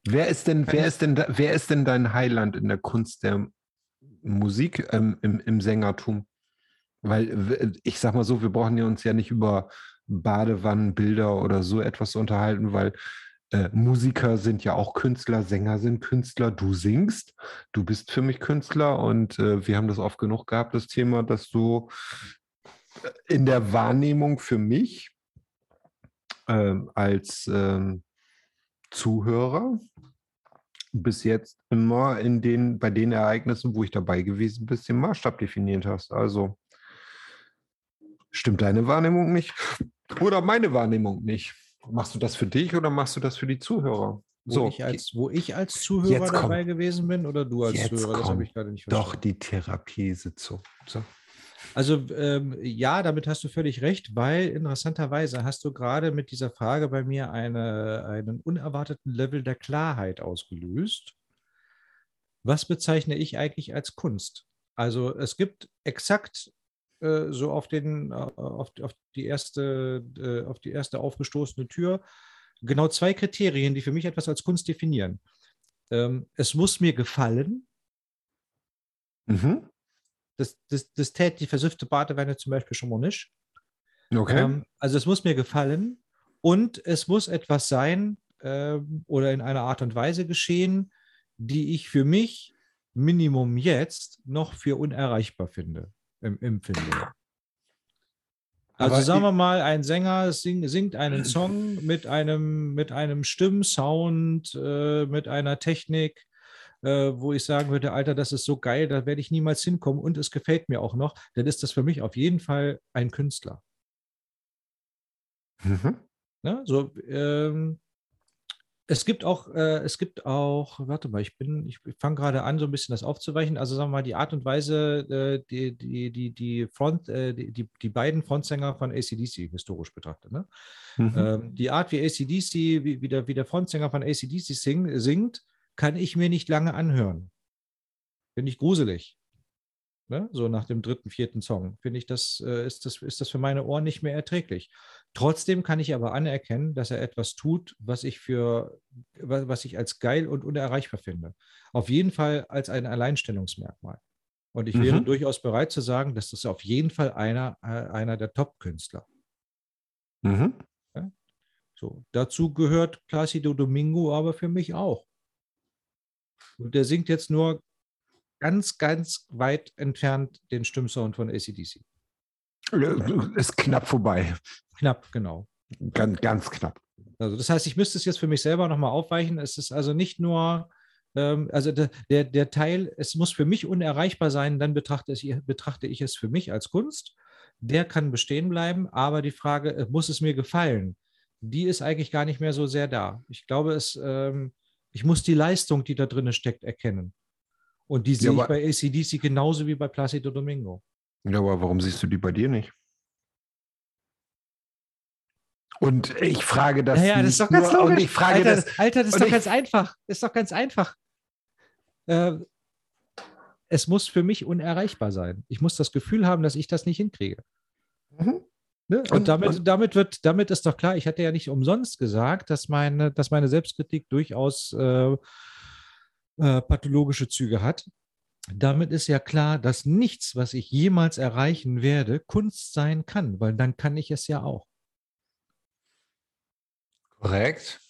Wer ist denn, wer ist denn, wer ist denn dein Heiland in der Kunst der Musik, ähm, im, im Sängertum? Weil ich sag mal so, wir brauchen ja uns ja nicht über Badewannenbilder oder so etwas unterhalten, weil äh, Musiker sind ja auch Künstler, Sänger sind Künstler, du singst, du bist für mich Künstler und äh, wir haben das oft genug gehabt, das Thema, dass du in der Wahrnehmung für mich äh, als ähm, Zuhörer bis jetzt immer in den, bei den Ereignissen, wo ich dabei gewesen bin, den Maßstab definiert hast. Also stimmt deine Wahrnehmung nicht oder meine Wahrnehmung nicht? Machst du das für dich oder machst du das für die Zuhörer? Wo, so, ich, als, wo ich als Zuhörer dabei gewesen bin oder du als Zuhörer? Das habe ich gerade nicht verstanden. Doch, die Therapiesitzung. So. Also ähm, ja, damit hast du völlig recht, weil interessanterweise hast du gerade mit dieser Frage bei mir eine, einen unerwarteten Level der Klarheit ausgelöst. Was bezeichne ich eigentlich als Kunst? Also es gibt exakt äh, so auf, den, äh, auf, auf, die erste, äh, auf die erste aufgestoßene Tür genau zwei Kriterien, die für mich etwas als Kunst definieren. Ähm, es muss mir gefallen. Mhm das, das, das täte die versüffte Badewanne zum Beispiel schon mal nicht. Okay. Ähm, also es muss mir gefallen und es muss etwas sein äh, oder in einer Art und Weise geschehen, die ich für mich Minimum jetzt noch für unerreichbar finde im Empfinden. Also Aber sagen wir mal, ein Sänger sing, singt einen Song mit einem, mit einem Stimmsound, äh, mit einer Technik, äh, wo ich sagen würde, Alter, das ist so geil, da werde ich niemals hinkommen und es gefällt mir auch noch, dann ist das für mich auf jeden Fall ein Künstler. Mhm. Ja, so, ähm, es gibt auch, äh, es gibt auch, warte mal, ich bin, ich fange gerade an, so ein bisschen das aufzuweichen. Also sagen wir mal, die Art und Weise, äh, die, die, die, die Front, äh, die, die, beiden Frontsänger von ACDC historisch betrachtet. Ne? Mhm. Ähm, die Art, wie ACDC, wie, wie, der, wie der Frontsänger von ACDC sing, singt, kann ich mir nicht lange anhören. Finde ich gruselig. Ne? so nach dem dritten, vierten Song, finde ich, das, äh, ist, das, ist das für meine Ohren nicht mehr erträglich. Trotzdem kann ich aber anerkennen, dass er etwas tut, was ich für, was ich als geil und unerreichbar finde. Auf jeden Fall als ein Alleinstellungsmerkmal. Und ich wäre Mhm. durchaus bereit zu sagen, dass das auf jeden Fall einer, äh, einer der Top-Künstler. Mhm. So, dazu gehört Placido Domingo aber für mich auch. Und der singt jetzt nur ganz, ganz weit entfernt den Stimmsound von ACDC. Ist knapp vorbei. Knapp, genau. Ganz, ganz knapp. Also das heißt, ich müsste es jetzt für mich selber nochmal aufweichen. Es ist also nicht nur, ähm, also der, der, der Teil, es muss für mich unerreichbar sein, dann betrachte ich, betrachte ich es für mich als Kunst. Der kann bestehen bleiben, aber die Frage, äh, muss es mir gefallen? Die ist eigentlich gar nicht mehr so sehr da. Ich glaube, es, ähm, ich muss die Leistung, die da drin steckt, erkennen. Und die sehe ich aber- bei ACDC genauso wie bei Placido Domingo. Ja, aber warum siehst du die bei dir nicht? Und ich frage das. Ja, ja, das ist doch ganz nur, Und logisch. ich frage Alter, das. Alter, das ist doch ich- ganz einfach. Ist doch ganz einfach. Äh, es muss für mich unerreichbar sein. Ich muss das Gefühl haben, dass ich das nicht hinkriege. Mhm. Ne? Und, Und- damit, und- damit, wird, damit ist doch klar, ich hatte ja nicht umsonst gesagt, dass meine, dass meine Selbstkritik durchaus äh, äh, pathologische Züge hat. Damit ist ja klar, dass nichts, was ich jemals erreichen werde, Kunst sein kann, weil dann kann ich es ja auch. Korrekt.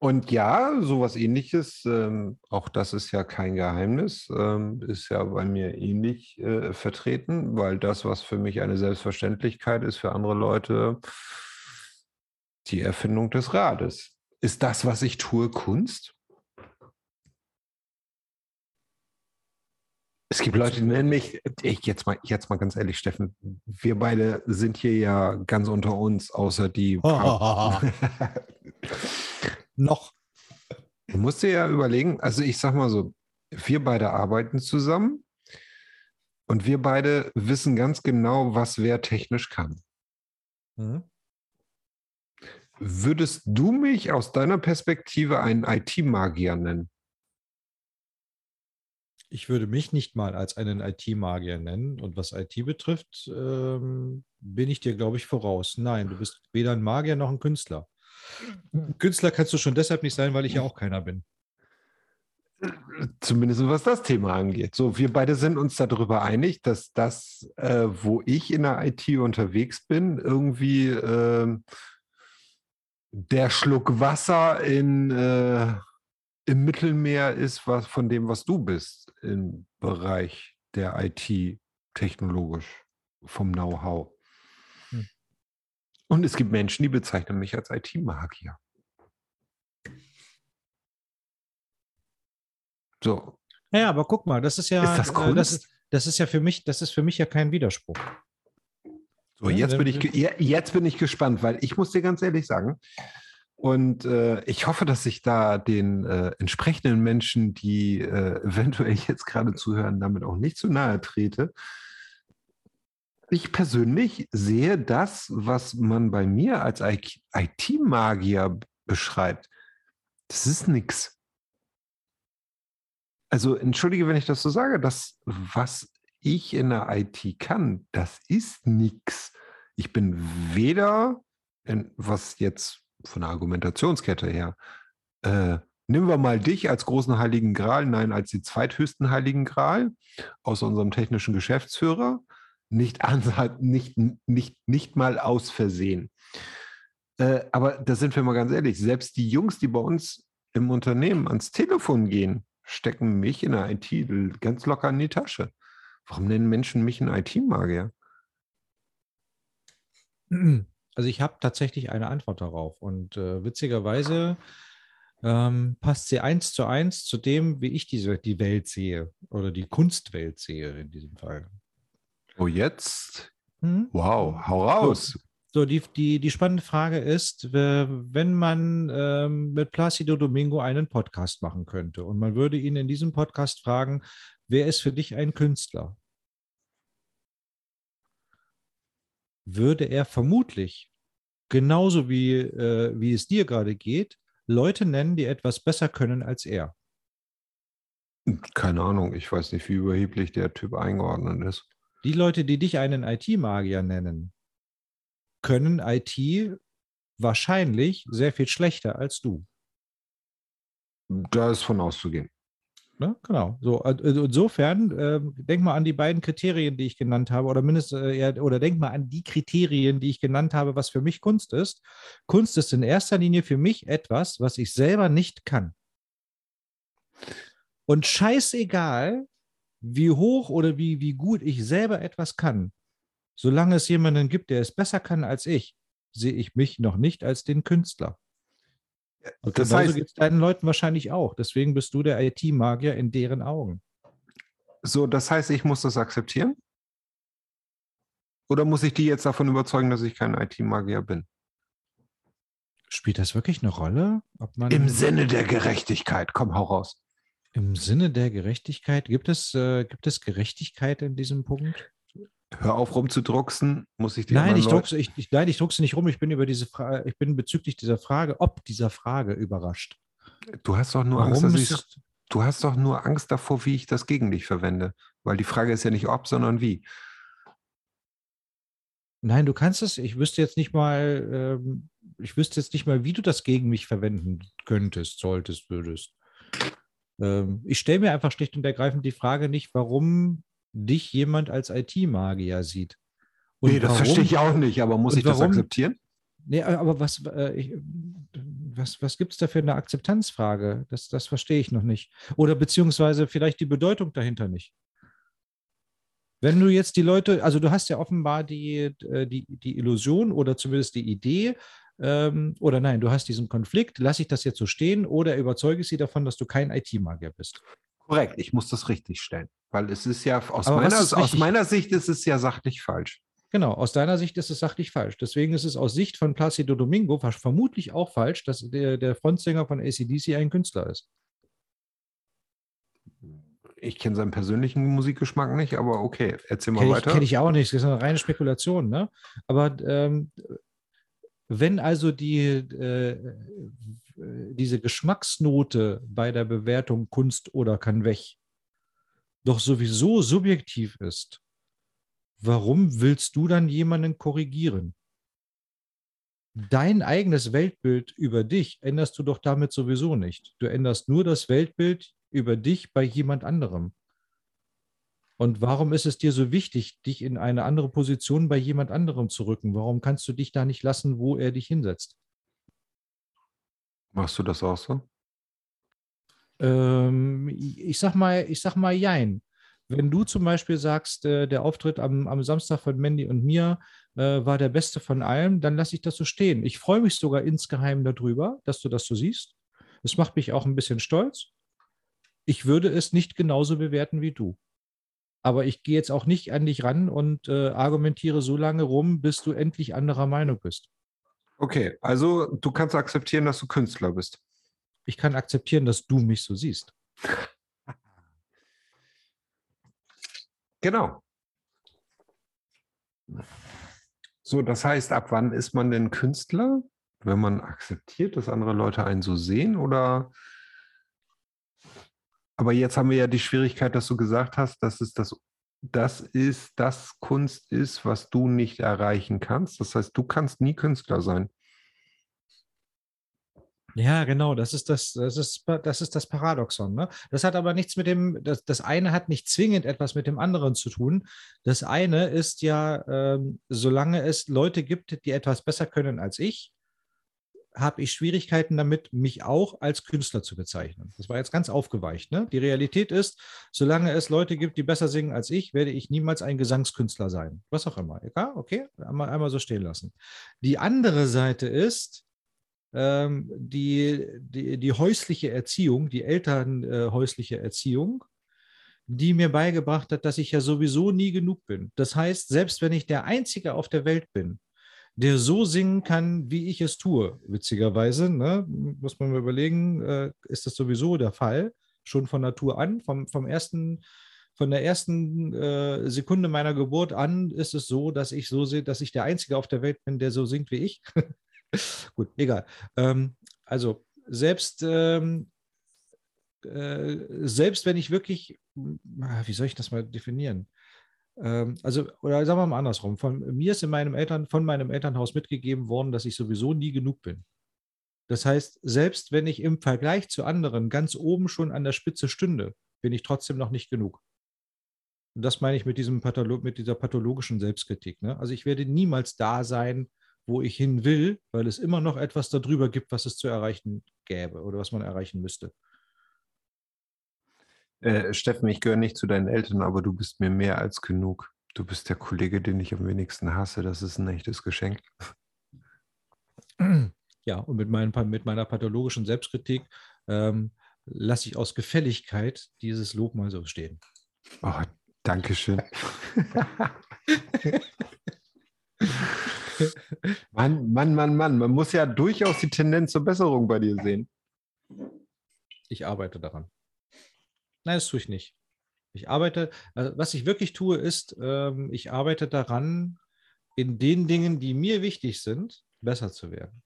Und ja, sowas ähnliches, ähm, auch das ist ja kein Geheimnis, ähm, ist ja bei mir ähnlich äh, vertreten, weil das, was für mich eine Selbstverständlichkeit ist, für andere Leute die Erfindung des Rades. Ist das, was ich tue, Kunst? Es gibt Leute, die nennen mich, ich jetzt mal, jetzt mal ganz ehrlich, Steffen, wir beide sind hier ja ganz unter uns, außer die Noch. Du musst dir ja überlegen, also ich sag mal so, wir beide arbeiten zusammen und wir beide wissen ganz genau, was wer technisch kann. Mhm. Würdest du mich aus deiner Perspektive einen IT-Magier nennen? Ich würde mich nicht mal als einen IT-Magier nennen. Und was IT betrifft, ähm, bin ich dir, glaube ich, voraus. Nein, du bist weder ein Magier noch ein Künstler. Ein Künstler kannst du schon deshalb nicht sein, weil ich ja auch keiner bin. Zumindest was das Thema angeht. So, wir beide sind uns darüber einig, dass das, äh, wo ich in der IT unterwegs bin, irgendwie ähm, der Schluck Wasser in, äh, im Mittelmeer ist, was von dem, was du bist im Bereich der IT technologisch vom Know-how. Hm. Und es gibt Menschen, die bezeichnen mich als IT-Magier. So, Naja, aber guck mal, das ist ja, Ist das äh, das, ist, das ist ja für mich, das ist für mich ja kein Widerspruch. So, Ja, jetzt bin, ich, je- jetzt bin ich gespannt, weil ich muss dir ganz ehrlich sagen, und äh, ich hoffe, dass ich da den äh, entsprechenden Menschen, die äh, eventuell jetzt gerade zuhören, damit auch nicht zu nahe trete. Ich persönlich sehe das, was man bei mir als IT-Magier beschreibt, das ist nichts. Also entschuldige, wenn ich das so sage, das, was ich in der IT kann, das ist nichts. Ich bin weder, in, was jetzt von der Argumentationskette her, äh, nehmen wir mal dich als großen Heiligen Gral, nein, als die zweithöchsten Heiligen Gral aus unserem technischen Geschäftsführer, nicht, nicht, nicht, nicht mal aus Versehen. Äh, aber da sind wir mal ganz ehrlich, selbst die Jungs, die bei uns im Unternehmen ans Telefon gehen, stecken mich in der IT ganz locker in die Tasche. Warum nennen Menschen mich einen IT-Magier? Also ich habe tatsächlich eine Antwort darauf. Und äh, witzigerweise ähm, passt sie eins zu eins zu dem, wie ich diese, die Welt sehe oder die Kunstwelt sehe in diesem Fall. Oh, jetzt? Hm? Wow, hau raus. So, die, die, die spannende Frage ist, wenn man ähm, mit Placido Domingo einen Podcast machen könnte und man würde ihn in diesem Podcast fragen, wer ist für dich ein Künstler? Würde er vermutlich, genauso wie, äh, wie es dir gerade geht, Leute nennen, die etwas besser können als er. Keine Ahnung, ich weiß nicht, wie überheblich der Typ eingeordnet ist. Die Leute, die dich einen IT-Magier nennen, können IT wahrscheinlich sehr viel schlechter als du. Da ist von auszugehen. Ne? Genau. So, also insofern, äh, denk mal an die beiden Kriterien, die ich genannt habe, oder mindestens, äh, oder denk mal an die Kriterien, die ich genannt habe, was für mich Kunst ist. Kunst ist in erster Linie für mich etwas, was ich selber nicht kann. Und scheißegal, wie hoch oder wie, wie gut ich selber etwas kann, solange es jemanden gibt, der es besser kann als ich, sehe ich mich noch nicht als den Künstler. Und das heißt, geht es deinen Leuten wahrscheinlich auch. Deswegen bist du der IT-Magier in deren Augen. So, das heißt, ich muss das akzeptieren? Oder muss ich die jetzt davon überzeugen, dass ich kein IT-Magier bin? Spielt das wirklich eine Rolle? Im Sinne der Gerechtigkeit, komm, hau raus. Im Sinne der Gerechtigkeit, gibt es, äh, gibt es Gerechtigkeit in diesem Punkt? Hör auf rumzudrucksen, muss ich dir Nein, ich druckse, ich, ich, nein, ich druckse nicht rum. Ich bin über diese Frage, ich bin bezüglich dieser Frage, ob dieser Frage überrascht. Du hast doch nur Warum Angst, dass ich, du hast doch nur Angst davor, wie ich das gegen dich verwende. Weil die Frage ist ja nicht ob, sondern wie. Nein, du kannst es, ich wüsste jetzt nicht mal, ähm, ich wüsste jetzt nicht mal, wie du das gegen mich verwenden könntest, solltest, würdest. Ähm, ich stelle mir einfach schlicht und ergreifend die Frage nicht, warum dich jemand als IT-Magier sieht. Und nee, das warum, verstehe ich auch nicht, aber muss ich warum, das akzeptieren? Nee, aber was, äh, ich, was, was gibt es da für eine Akzeptanzfrage? Das, das verstehe ich noch nicht. Oder beziehungsweise vielleicht die Bedeutung dahinter nicht. Wenn du jetzt die Leute, also du hast ja offenbar die, äh, die, die Illusion oder zumindest die Idee, ähm, oder nein, du hast diesen Konflikt, lasse ich das jetzt so stehen oder überzeuge ich sie davon, dass du kein IT-Magier bist? Korrekt, ich muss das richtig stellen, weil es ist ja aus, meiner, ist aus meiner Sicht ist es ja sachlich falsch. Genau, aus deiner Sicht ist es sachlich falsch. Deswegen ist es aus Sicht von Placido Domingo vermutlich auch falsch, dass der, der Frontsänger von ACDC ein Künstler ist. Ich kenne seinen persönlichen Musikgeschmack nicht, aber okay, erzähl mal kenn weiter. Kenne ich auch nicht, das ist eine reine Spekulation. Ne? Aber ähm, wenn also die, äh, diese Geschmacksnote bei der Bewertung Kunst oder kann weg doch sowieso subjektiv ist, warum willst du dann jemanden korrigieren? Dein eigenes Weltbild über dich änderst du doch damit sowieso nicht. Du änderst nur das Weltbild über dich bei jemand anderem. Und warum ist es dir so wichtig, dich in eine andere Position bei jemand anderem zu rücken? Warum kannst du dich da nicht lassen, wo er dich hinsetzt? Machst du das auch so? Ähm, ich sag mal, ich sag mal, jein. Wenn du zum Beispiel sagst, äh, der Auftritt am, am, Samstag von Mandy und mir äh, war der beste von allem, dann lasse ich das so stehen. Ich freue mich sogar insgeheim darüber, dass du das so siehst. Es macht mich auch ein bisschen stolz. Ich würde es nicht genauso bewerten wie du. Aber ich gehe jetzt auch nicht an dich ran und äh, argumentiere so lange rum, bis du endlich anderer Meinung bist. Okay, also du kannst akzeptieren, dass du Künstler bist. Ich kann akzeptieren, dass du mich so siehst. Genau. So, das heißt, ab wann ist man denn Künstler? Wenn man akzeptiert, dass andere Leute einen so sehen oder aber jetzt haben wir ja die Schwierigkeit, dass du gesagt hast, dass es das, das ist, das Kunst ist, was du nicht erreichen kannst. Das heißt, du kannst nie Künstler sein. Ja, genau, das ist das, das ist, das ist das Paradoxon. Ne? Das hat aber nichts mit dem, das, das eine hat nicht zwingend etwas mit dem anderen zu tun. Das eine ist ja, ähm, solange es Leute gibt, die etwas besser können als ich, habe ich Schwierigkeiten damit, mich auch als Künstler zu bezeichnen. Das war jetzt ganz aufgeweicht. Ne? Die Realität ist, solange es Leute gibt, die besser singen als ich, werde ich niemals ein Gesangskünstler sein. Was auch immer. Egal, okay, einmal, einmal so stehen lassen. Die andere Seite ist, ähm, die, die, die häusliche Erziehung, die elternhäusliche äh, Erziehung, die mir beigebracht hat, dass ich ja sowieso nie genug bin. Das heißt, selbst wenn ich der Einzige auf der Welt bin, der so singen kann, wie ich es tue. Witzigerweise, ne, muss man mal überlegen, äh, ist das sowieso der Fall, schon von Natur an, vom, vom ersten, von der ersten äh, Sekunde meiner Geburt an ist es so, dass ich so sehe, dass ich der Einzige auf der Welt bin, der so singt wie ich. Gut, egal. Ähm, also selbst, ähm, äh, selbst wenn ich wirklich, ah, wie soll ich das mal definieren? Ähm, also, oder sagen wir mal andersrum, von mir ist in meinem Eltern, von meinem Elternhaus mitgegeben worden, dass ich sowieso nie genug bin. Das heißt, selbst wenn ich im Vergleich zu anderen ganz oben schon an der Spitze stünde, bin ich trotzdem noch nicht genug. Und das meine ich mit, diesem Patholo mit dieser pathologischen Selbstkritik. Ne? Also ich werde niemals da sein, wo ich hin will, weil es immer noch etwas darüber gibt, was es zu erreichen gäbe oder was man erreichen müsste. Äh, Steffen, ich gehöre nicht zu deinen Eltern, aber du bist mir mehr als genug. Du bist der Kollege, den ich am wenigsten hasse. Das ist ein echtes Geschenk. Ja, und mit, mein, mit meiner pathologischen Selbstkritik ähm, lasse ich aus Gefälligkeit dieses Lob mal so stehen. Oh, Dankeschön. Mann, Mann, Mann, Mann. Man muss ja durchaus die Tendenz zur Besserung bei dir sehen. Ich arbeite daran. Nein, das tue ich nicht. Ich arbeite, also was ich wirklich tue, ist, ähm, ich arbeite daran, in den Dingen, die mir wichtig sind, besser zu werden.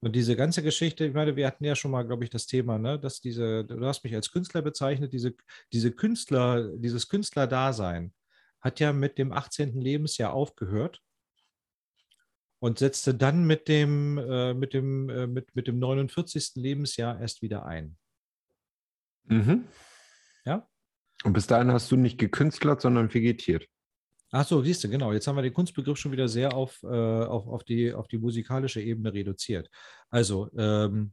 Und diese ganze Geschichte, ich meine, wir hatten ja schon mal, glaube ich, das Thema, ne, dass diese, du hast mich als Künstler bezeichnet, diese, diese Künstler, dieses Künstlerdasein hat ja mit dem 18. Lebensjahr aufgehört und setzte dann mit dem, äh, mit dem, äh, mit, mit dem 49. Lebensjahr erst wieder ein. Mhm. Ja? Und bis dahin hast du nicht gekünstlert, sondern vegetiert. Ach so, siehst du, genau. Jetzt haben wir den Kunstbegriff schon wieder sehr auf, äh, auf, auf, die, auf die musikalische Ebene reduziert. Also, ähm,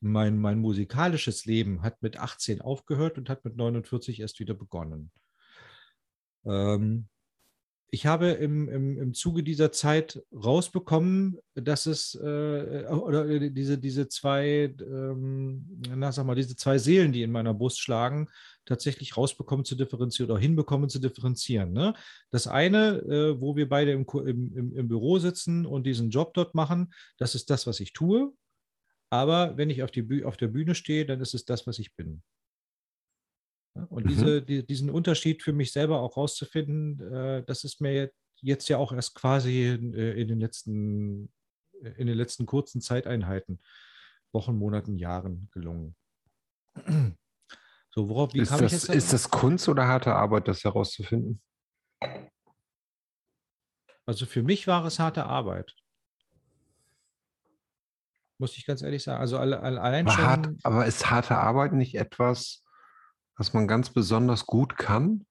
mein, mein musikalisches Leben hat mit 18 aufgehört und hat mit 49 erst wieder begonnen. Ähm, ich habe im, im, im Zuge dieser Zeit rausbekommen, dass es äh, oder äh, diese, diese zwei, ähm, na sag mal, diese zwei Seelen, die in meiner Brust schlagen, tatsächlich rausbekommen zu differenzieren oder hinbekommen zu differenzieren. Ne? Das eine, äh, wo wir beide im, im, im Büro sitzen und diesen Job dort machen, das ist das, was ich tue. Aber wenn ich auf, die, auf der Bühne stehe, dann ist es das, was ich bin. Und mhm. diese, die, diesen Unterschied für mich selber auch rauszufinden, äh, das ist mir jetzt ja auch erst quasi in, äh, in, den letzten, in den letzten kurzen Zeiteinheiten, Wochen, Monaten, Jahren gelungen. So, worauf, wie ist, kam das, ich jetzt ist das Kunst oder harte Arbeit, das herauszufinden? Also für mich war es harte Arbeit. Muss ich ganz ehrlich sagen. Also allein aber schon. Hart, aber ist harte Arbeit nicht etwas, was man ganz besonders gut kann?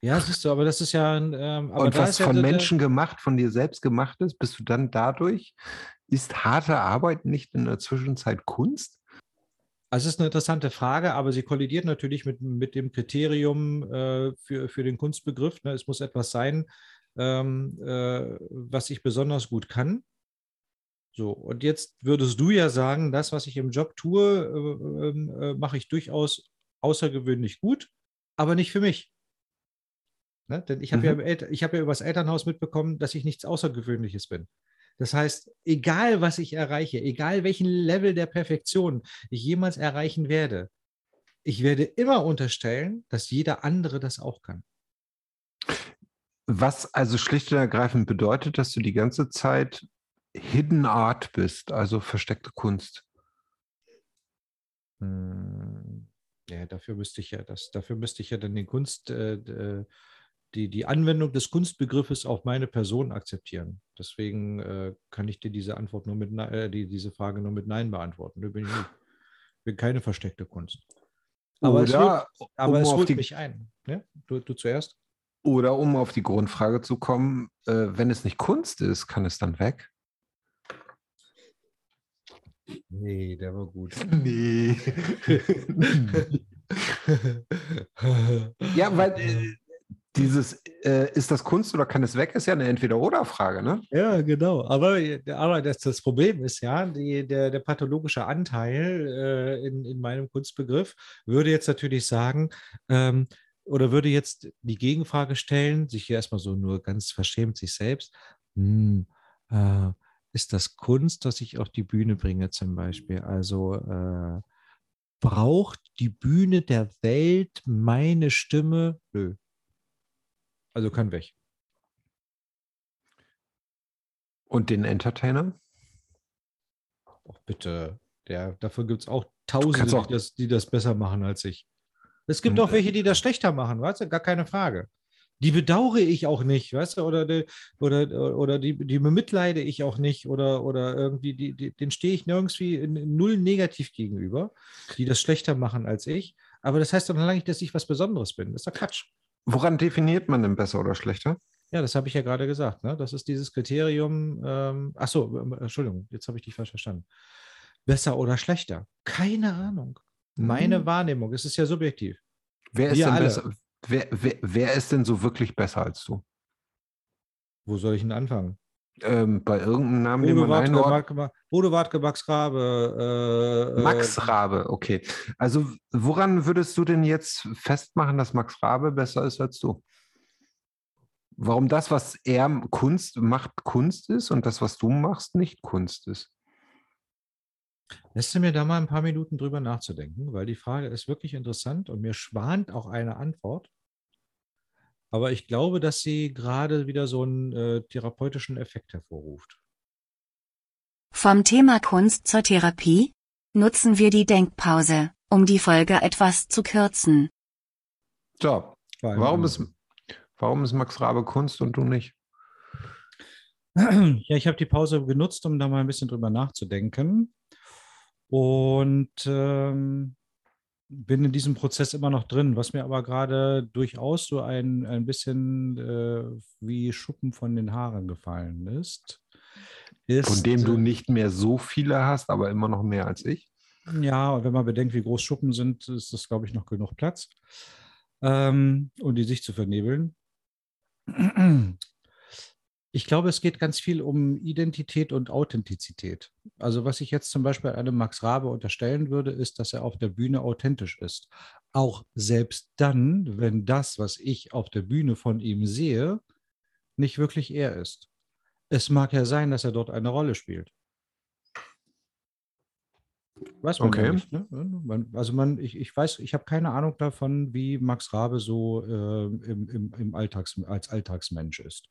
Ja, siehst du, aber das ist ja. Ähm, Und was von ja, Menschen gemacht, von dir selbst gemacht ist, bist du dann dadurch, ist harte Arbeit nicht in der Zwischenzeit Kunst? Also es ist eine interessante Frage, aber sie kollidiert natürlich mit, mit dem Kriterium äh, für, für den Kunstbegriff. Ne? Es muss etwas sein, ähm, äh, was ich besonders gut kann. So, und jetzt würdest du ja sagen, das, was ich im Job tue, äh, ähm, äh mache ich durchaus außergewöhnlich gut, aber nicht für mich. Ne? Denn ich habe mhm. ja, hab ja über das Elternhaus mitbekommen, dass ich nichts Außergewöhnliches bin. Das heißt, egal was ich erreiche, egal welchen Level der Perfektion ich jemals erreichen werde, ich werde immer unterstellen, dass jeder andere das auch kann. Was also schlicht und ergreifend bedeutet, dass du die ganze Zeit Hidden Art bist, also versteckte Kunst. Hm, ja, dafür müsste ich ja das, dafür müsste ich ja dann den Kunst, äh, die, die Anwendung des Kunstbegriffes auf meine Person akzeptieren. Deswegen äh, kann ich dir diese Antwort nur mit äh, die, diese Frage nur mit Nein beantworten. Ich bin, ich bin keine versteckte Kunst. Aber oder, es holt, aber um es holt die, mich ein. Ja? Du, du, zuerst. Oder um auf die Grundfrage zu kommen, äh, wenn es nicht Kunst ist, kann es dann weg? Nee, der war gut. Nee. ja, weil äh, dieses, äh, ist das Kunst oder kann es weg, ist ja eine Entweder-Oder-Frage, ne? Ja, genau. Aber, aber das, das Problem ist ja, die, der, der pathologische Anteil äh, in, in meinem Kunstbegriff würde jetzt natürlich sagen, ähm, oder würde jetzt die Gegenfrage stellen, sich hier erstmal so nur ganz verschämt sich selbst, hm, äh, ist das Kunst, dass ich auf die Bühne bringe zum Beispiel? Also äh, braucht die Bühne der Welt meine Stimme? Nö, also kann weg. Und den Entertainer? Ach, bitte. Der, dafür gibt es auch Tausende, auch- die, das, die das besser machen als ich. Es gibt Hm, auch welche, die das schlechter machen, weißt du, gar keine Frage. Die bedauere ich auch nicht, weißt du, oder, die, oder, oder die, die bemitleide ich auch nicht, oder, oder irgendwie, die, die, den stehe ich nirgends wie null negativ gegenüber, die das schlechter machen als ich. Aber das heißt doch lange nicht, dass ich was Besonderes bin. Das ist doch Quatsch. Woran definiert man denn besser oder schlechter? Ja, das habe ich ja gerade gesagt. Ne? Das ist dieses Kriterium. Ähm, ach so, ähm, Entschuldigung, jetzt habe ich dich falsch verstanden. Besser oder schlechter? Keine Ahnung. Meine Hm. Wahrnehmung, es ist ja subjektiv. Wer ist wir denn alle. besser? Wer, wer, wer ist denn so wirklich besser als du? Wo soll ich denn anfangen? Ähm, bei irgendeinem Namen, den Bodo man einordnet? Bodo Wartke, Max Rabe. Äh, Max äh, Rabe, okay. Also woran würdest du denn jetzt festmachen, dass Max Rabe besser ist als du? Warum das, was er Kunst macht, Kunst ist und das, was du machst, nicht Kunst ist? Lässt du mir da mal ein paar Minuten drüber nachzudenken, weil die Frage ist wirklich interessant und mir schwant auch eine Antwort. Aber ich glaube, dass sie gerade wieder so einen äh, therapeutischen Effekt hervorruft. Vom Thema Kunst zur Therapie? Nutzen wir die Denkpause, um die Folge etwas zu kürzen. So, warum ist, warum ist Max Rabe Kunst und du nicht? Ja, ich habe die Pause genutzt, um da mal ein bisschen drüber nachzudenken. Und ähm, bin in diesem Prozess immer noch drin, was mir aber gerade durchaus so ein, ein bisschen äh, wie Schuppen von den Haaren gefallen ist. ist Von dem du äh, nicht mehr so viele hast, aber immer noch mehr als ich. Ja, und wenn man bedenkt, wie groß Schuppen sind, ist das, glaube ich, noch genug Platz, ähm, um die Sicht zu vernebeln. Ich glaube, es geht ganz viel um Identität und Authentizität. Also was ich jetzt zum Beispiel einem Max Rabe unterstellen würde, ist, dass er auf der Bühne authentisch ist. Auch selbst dann, wenn das, was ich auf der Bühne von ihm sehe, nicht wirklich er ist. Es mag ja sein, dass er dort eine Rolle spielt. Weiß man ja Okay. nicht. Ne? Also man, ich, ich weiß, ich habe keine Ahnung davon, wie Max Rabe so äh, im, im, im Alltags, als Alltagsmensch ist.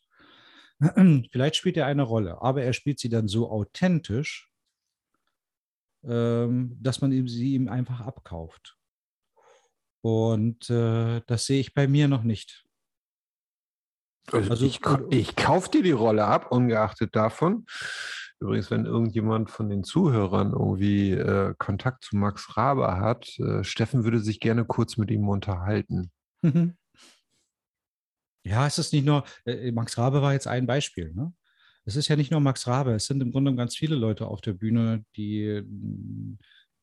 Vielleicht spielt er eine Rolle, aber er spielt sie dann so authentisch, ähm, dass man sie ihm einfach abkauft. Und äh, das sehe ich bei mir noch nicht. Also, Also- ich, ich kaufe dir die Rolle ab, ungeachtet davon. Übrigens, wenn irgendjemand von den Zuhörern irgendwie äh, Kontakt zu Max Rabe hat, äh, Steffen würde sich gerne kurz mit ihm unterhalten. Ja, es ist nicht nur, äh, Max Rabe war jetzt ein Beispiel. Ne? Es ist ja nicht nur Max Rabe, es sind im Grunde ganz viele Leute auf der Bühne, die,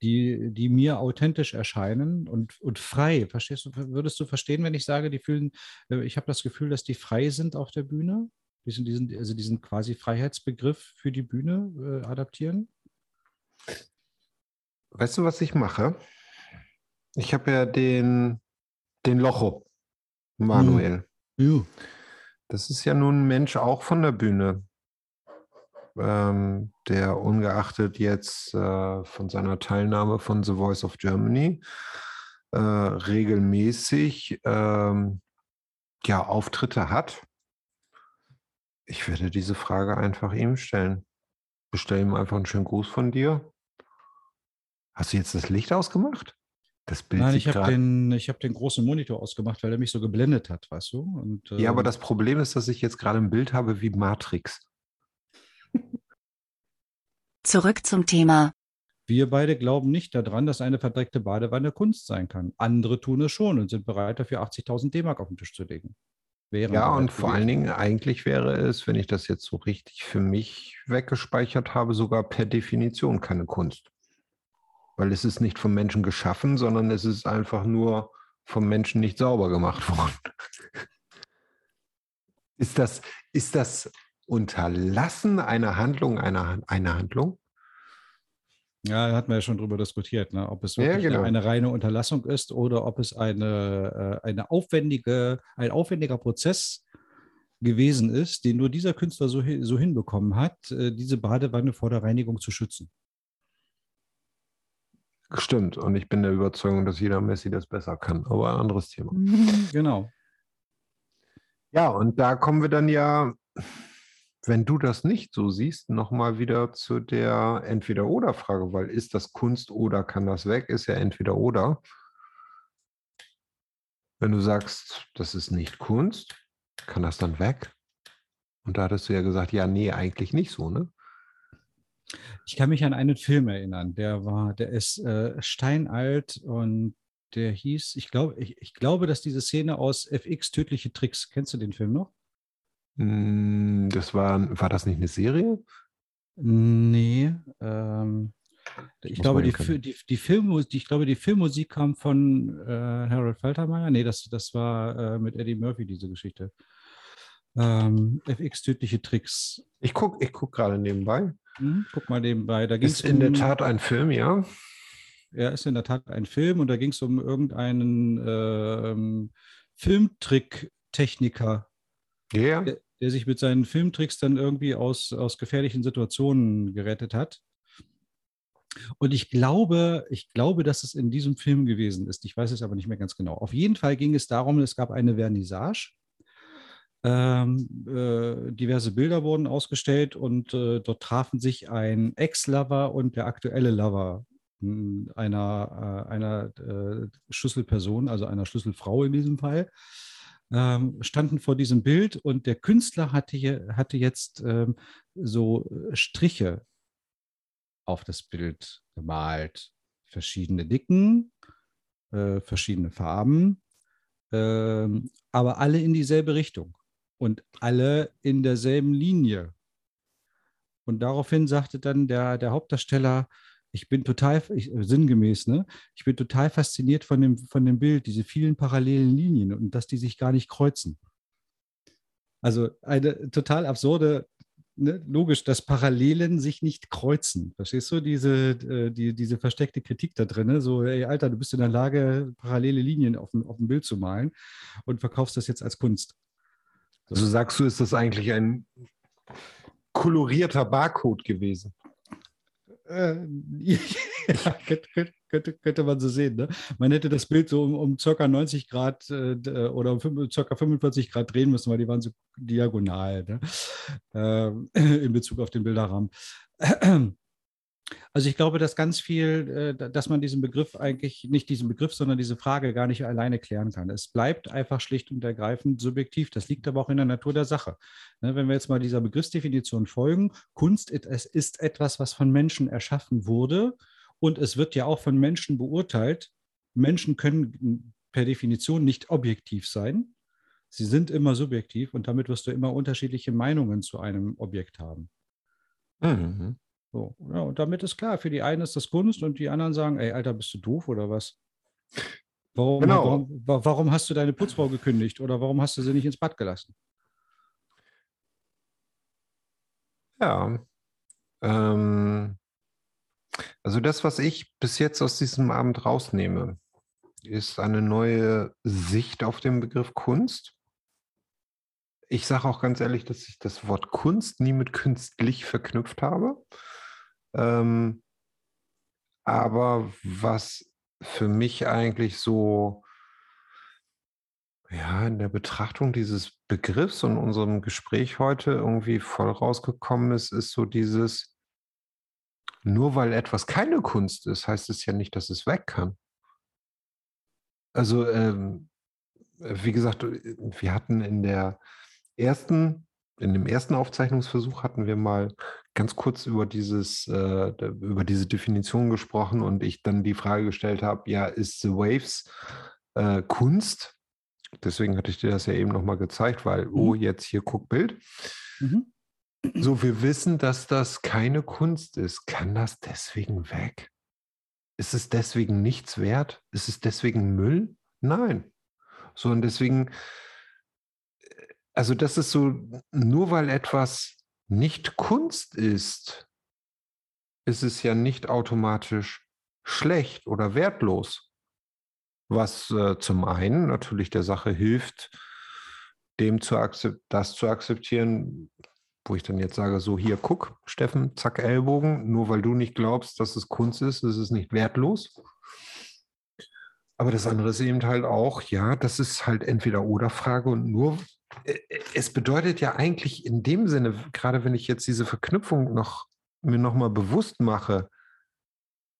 die, die mir authentisch erscheinen und, und frei. Verstehst du, würdest du verstehen, wenn ich sage, die fühlen, äh, ich habe das Gefühl, dass die frei sind auf der Bühne? Diesen, diesen, also diesen quasi Freiheitsbegriff für die Bühne äh, adaptieren? Weißt du, was ich mache? Ich habe ja den, den Locho, Manuel. Ja. Das ist ja nun ein Mensch auch von der Bühne, ähm, der ungeachtet jetzt äh, von seiner Teilnahme von The Voice of Germany äh, regelmäßig ähm, ja, Auftritte hat. Ich werde diese Frage einfach ihm stellen. Bestell ihm einfach einen schönen Gruß von dir. Hast du jetzt das Licht ausgemacht? Das Bild Nein, ich habe den, ich hab den großen Monitor ausgemacht, weil er mich so geblendet hat, weißt du? Und, Ja, aber ähm, das Problem ist, dass ich jetzt gerade ein Bild habe wie Matrix. Zurück zum Thema. Wir beide glauben nicht daran, dass eine verdreckte Badewanne Kunst sein kann. Andere tun es schon und sind bereit, dafür 80.000 D-Mark auf den Tisch zu legen. Wären Ja, und vor allen Dingen, eigentlich wäre es, wenn ich das jetzt so richtig für mich weggespeichert habe, sogar per Definition keine Kunst. Weil es ist nicht vom Menschen geschaffen, sondern es ist einfach nur vom Menschen nicht sauber gemacht worden. Ist das, ist das Unterlassen einer Handlung einer, einer Handlung? Ja, da hatten wir ja schon drüber diskutiert, ne? ob es Ja, wirklich genau. eine reine Unterlassung ist oder ob es eine, äh, eine aufwendige, ein aufwendiger Prozess gewesen ist, den nur dieser Künstler so, so hinbekommen hat, äh, diese Badewanne vor der Reinigung zu schützen. Stimmt. Und ich bin der Überzeugung, dass jeder Messi das besser kann. Aber ein anderes Thema. Genau. Ja, und da kommen wir dann ja wenn du das nicht so siehst, nochmal wieder zu der Entweder-Oder-Frage, weil ist das Kunst oder kann das weg, ist ja entweder oder. Wenn du sagst, das ist nicht Kunst, kann das dann weg? Und da hattest du ja gesagt, ja, nee, eigentlich nicht so, ne? Ich kann mich an einen Film erinnern, der war, der ist äh, steinalt und der hieß, ich glaube, ich, ich glaube, dass diese Szene aus FX Tödliche Tricks, kennst du den Film noch? Hm, das war, war das nicht eine Serie? Nee, ähm, ich glaube, die, die, die, Filmmusik, ich glaube, die Filmmusik kam von äh, Harold Faltermeier. Nee, das, das war äh, mit Eddie Murphy, diese Geschichte. Ähm, FX tödliche Tricks. Ich gucke ich guck gerade nebenbei. Hm, guck mal nebenbei. Da ist in um, der Tat ein Film, ja. Ja, ist in der Tat ein Film und da ging es um irgendeinen äh, Filmtrick-Techniker. Ja. Der, der, sich mit seinen Filmtricks dann irgendwie aus, aus gefährlichen Situationen gerettet hat. Und ich glaube, ich glaube, dass es in diesem Film gewesen ist. Ich weiß es aber nicht mehr ganz genau. Auf jeden Fall ging es darum, es gab eine Vernissage. Ähm, äh, diverse Bilder wurden ausgestellt und äh, dort trafen sich ein Ex-Lover und der aktuelle Lover hm, einer, äh, einer äh, Schlüsselperson, also einer Schlüsselfrau in diesem Fall, ähm, standen vor diesem Bild und der Künstler hatte, hatte jetzt ähm, so Striche auf das Bild gemalt. Verschiedene Dicken, äh, verschiedene Farben, äh, aber alle in dieselbe Richtung und alle in derselben Linie. Und daraufhin sagte dann der, der Hauptdarsteller, ich bin total, ich, sinngemäß, ne? ich bin total fasziniert von dem, von dem Bild, diese vielen parallelen Linien und dass die sich gar nicht kreuzen. Also eine total absurde ne, logisch, dass Parallelen sich nicht kreuzen. Verstehst du diese, äh, die, diese versteckte Kritik da drin? Ne? So, ey, Alter, du bist in der Lage, parallele Linien auf dem, auf dem Bild zu malen und verkaufst das jetzt als Kunst. So. Also sagst du, ist das eigentlich ein kolorierter Barcode gewesen? Äh, ja, könnte, könnte, könnte, man so sehen. Ne? Man hätte das Bild so um, um ca. 90 Grad äh, äh oder um ca. 45 Grad drehen müssen, weil die waren so diagonal ne? äh, in Bezug auf den Bilderrahmen. Also ich glaube, dass ganz viel, äh, dass man diesen Begriff eigentlich, nicht diesen Begriff, sondern diese Frage gar nicht alleine klären kann. Es bleibt einfach schlicht und ergreifend subjektiv. Das liegt aber auch in der Natur der Sache. Ne, wenn wir jetzt mal dieser Begriffsdefinition folgen, Kunst ist etwas, was von Menschen erschaffen wurde und es wird ja auch von Menschen beurteilt. Menschen können per Definition nicht objektiv sein. Sie sind immer subjektiv und damit wirst du immer unterschiedliche Meinungen zu einem Objekt haben. Mhm. So, ja, und damit ist klar, für die einen ist das Kunst und die anderen sagen, ey, Alter, bist du doof oder was? Warum, genau. warum, warum hast du deine Putzfrau gekündigt oder warum hast du sie nicht ins Bad gelassen? Ja. Ähm, also das, was ich bis jetzt aus diesem Abend rausnehme, ist eine neue Sicht auf den Begriff Kunst. Ich sage auch ganz ehrlich, dass ich das Wort Kunst nie mit künstlich verknüpft habe. Ähm, aber was für mich eigentlich so ja, in der Betrachtung dieses Begriffs und unserem Gespräch heute irgendwie voll rausgekommen ist, ist so dieses, nur weil etwas keine Kunst ist, heißt es ja nicht, dass es weg kann. Also, ähm, wie gesagt, wir hatten in der ersten in dem ersten Aufzeichnungsversuch hatten wir mal ganz kurz über dieses, äh, über diese Definition gesprochen und ich dann die Frage gestellt habe, ja, ist The Waves äh, Kunst? Deswegen hatte ich dir das ja eben nochmal gezeigt, weil, mhm. oh, jetzt hier guck Bild. Mhm. So, wir wissen, dass das keine Kunst ist. Kann das deswegen weg? Ist es deswegen nichts wert? Ist es deswegen Müll? Nein. So, und deswegen also das ist so, nur weil etwas nicht Kunst ist, ist es ja nicht automatisch schlecht oder wertlos. Was äh, zum einen natürlich der Sache hilft, dem zu das zu akzeptieren, wo ich dann jetzt sage, so hier, guck, Steffen, zack, Ellbogen, nur weil du nicht glaubst, dass es Kunst ist, ist es nicht wertlos. Aber das andere ist eben halt auch, ja, das ist halt entweder oder Frage und nur es bedeutet ja eigentlich in dem Sinne, gerade wenn ich jetzt diese Verknüpfung noch mir nochmal bewusst mache,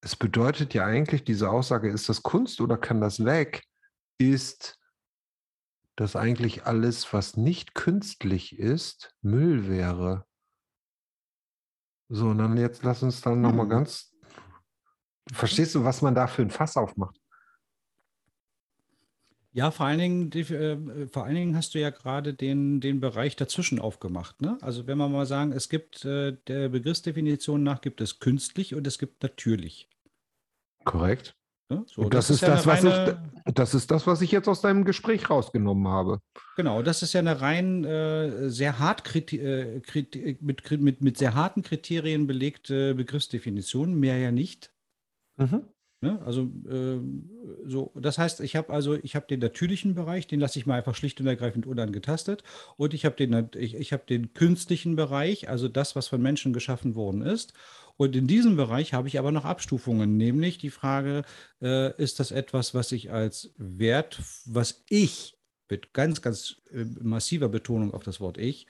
es bedeutet ja eigentlich, diese Aussage, ist das Kunst oder kann das weg, ist, dass eigentlich alles, was nicht künstlich ist, Müll wäre. So, und dann jetzt lass uns dann nochmal mhm. ganz. Verstehst du, was man da für ein Fass aufmacht? Ja, vor allen Dingen, die, äh, vor allen Dingen hast du ja gerade den, den Bereich dazwischen aufgemacht. Ne? Also wenn wir mal sagen, es gibt äh, der Begriffsdefinition nach gibt es künstlich und es gibt natürlich. Korrekt. Ne? So, das, das, ist, ist ja das, was reine, ich, das ist das, was ich jetzt aus deinem Gespräch rausgenommen habe. Genau, das ist ja eine rein äh, sehr hart äh, mit, mit, mit sehr harten Kriterien belegte Begriffsdefinition, mehr ja nicht. Mhm. Ne? Also äh, so, das heißt, ich habe also, ich habe den natürlichen Bereich, den lasse ich mal einfach schlicht und ergreifend unangetastet. Und ich habe den, ich, ich habe den künstlichen Bereich, also das, was von Menschen geschaffen worden ist. Und in diesem Bereich habe ich aber noch Abstufungen, nämlich die Frage, äh, ist das etwas, was ich als Wert, was ich mit ganz, ganz äh, massiver Betonung auf das Wort ich,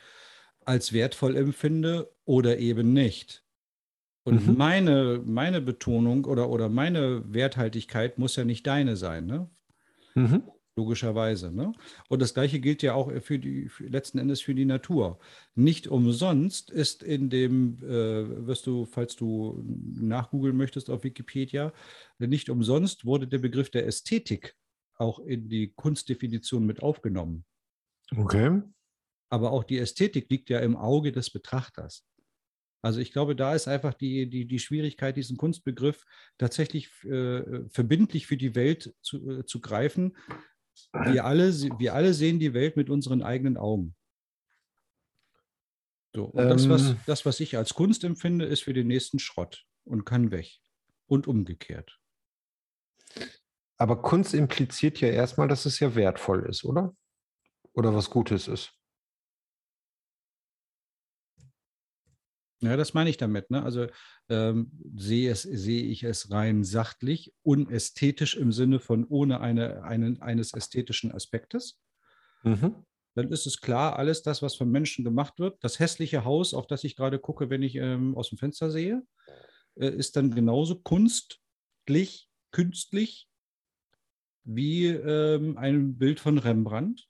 als wertvoll empfinde oder eben nicht. Und mhm. meine, meine Betonung oder, oder meine Werthaltigkeit muss ja nicht deine sein, ne? Mhm. Logischerweise. Ne? Und das Gleiche gilt ja auch für die, für, letzten Endes für die Natur. Nicht umsonst ist in dem, äh, wirst du, falls du nachgoogeln möchtest auf Wikipedia, nicht umsonst wurde der Begriff der Ästhetik auch in die Kunstdefinition mit aufgenommen. Okay. Aber auch die Ästhetik liegt ja im Auge des Betrachters. Also ich glaube, da ist einfach die, die, die Schwierigkeit, diesen Kunstbegriff tatsächlich äh, verbindlich für die Welt zu, äh, zu greifen. Wir alle, wir alle sehen die Welt mit unseren eigenen Augen. So, und ähm, das, was, ähm. das, was ich als Kunst empfinde, ist für den nächsten Schrott und kann weg. Und umgekehrt. Aber Kunst impliziert ja erstmal, dass es ja wertvoll ist, oder? Oder was Gutes ist. Ja, das meine ich damit. Ne? Also ähm, sehe, es, sehe ich es rein sachtlich, unästhetisch im Sinne von ohne eine, einen, eines ästhetischen Aspektes. Mhm. Dann ist es klar, alles das, was von Menschen gemacht wird, das hässliche Haus, auf das ich gerade gucke, wenn ich ähm, aus dem Fenster sehe, äh, ist dann genauso kunstlich, künstlich wie ähm, ein Bild von Rembrandt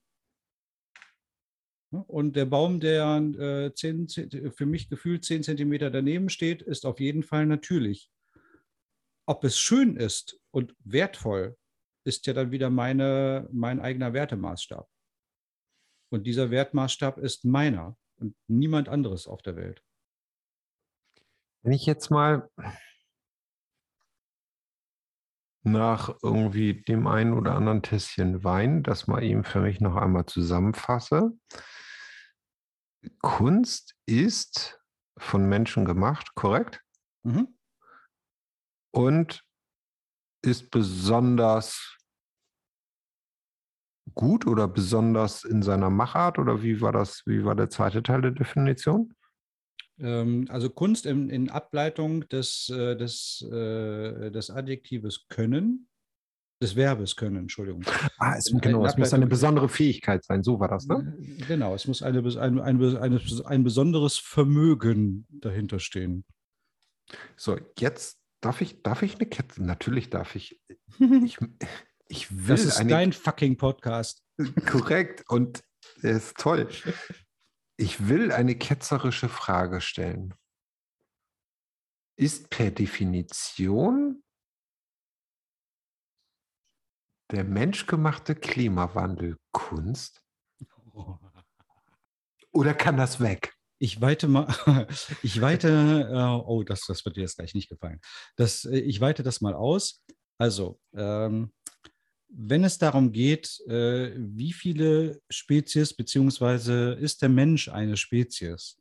und der Baum, der äh, 10, für mich gefühlt 10 Zentimeter daneben steht, ist auf jeden Fall natürlich. Ob es schön ist und wertvoll, ist ja dann wieder meine, mein eigener Wertemaßstab. Und dieser Wertmaßstab ist meiner und niemand anderes auf der Welt. Wenn ich jetzt mal nach irgendwie dem einen oder anderen Tässchen Wein, das mal eben für mich noch einmal zusammenfasse, Kunst ist von Menschen gemacht, korrekt? Mhm. Und ist besonders gut oder besonders in seiner Machart oder wie war das, wie war der zweite Teil der Definition? Ähm, also Kunst in, in Ableitung des, äh, des, äh, des Adjektives können des Verbes können, Entschuldigung. Ah, es, genau, es muss eine besondere Fähigkeit sein, so war das, ne? Genau, es muss eine, ein, ein, ein, ein besonderes Vermögen dahinter stehen. So, jetzt darf ich, darf ich eine Kette? Natürlich darf ich. Ich, ich will das ist eine, dein fucking Podcast. Korrekt und er ist toll. Ich will eine ketzerische Frage stellen. Ist per Definition der menschgemachte Klimawandel Kunst? Oder kann das weg? Ich weite mal, ich weite, äh, oh, das, das wird dir jetzt gleich nicht gefallen. Das, äh, ich weite das mal aus. Also, ähm, wenn es darum geht, äh, wie viele Spezies, beziehungsweise ist der Mensch eine Spezies,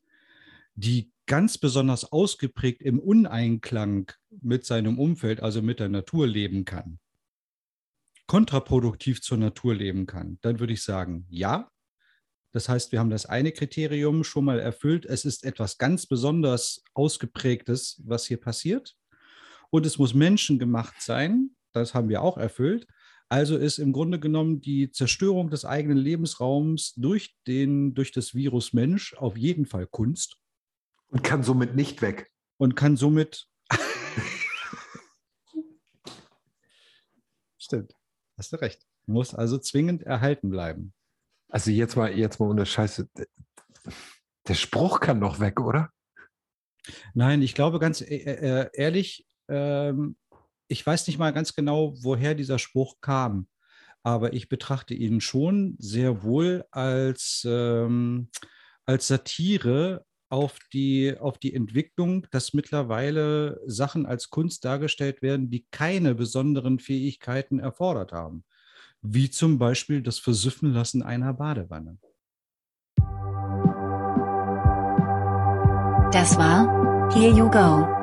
die ganz besonders ausgeprägt im Uneinklang mit seinem Umfeld, also mit der Natur leben kann, kontraproduktiv zur Natur leben kann, dann würde ich sagen, ja. Das heißt, wir haben das eine Kriterium schon mal erfüllt. Es ist etwas ganz besonders ausgeprägtes, was hier passiert. Und es muss menschengemacht sein. Das haben wir auch erfüllt. Also ist im Grunde genommen die Zerstörung des eigenen Lebensraums durch, den, durch das Virus Mensch auf jeden Fall Kunst. Und kann somit nicht weg. Und kann somit. Stimmt, hast du recht. Muss also zwingend erhalten bleiben. Also jetzt mal, jetzt mal ohne Scheiße. Der Spruch kann doch weg, oder? Nein, ich glaube ganz äh, äh, ehrlich, ähm, ich weiß nicht mal ganz genau, woher dieser Spruch kam, aber ich betrachte ihn schon sehr wohl als, ähm, als Satire auf die, auf die Entwicklung, dass mittlerweile Sachen als Kunst dargestellt werden, die keine besonderen Fähigkeiten erfordert haben. Wie zum Beispiel das Versüffen lassen einer Badewanne. Das war Here You Go.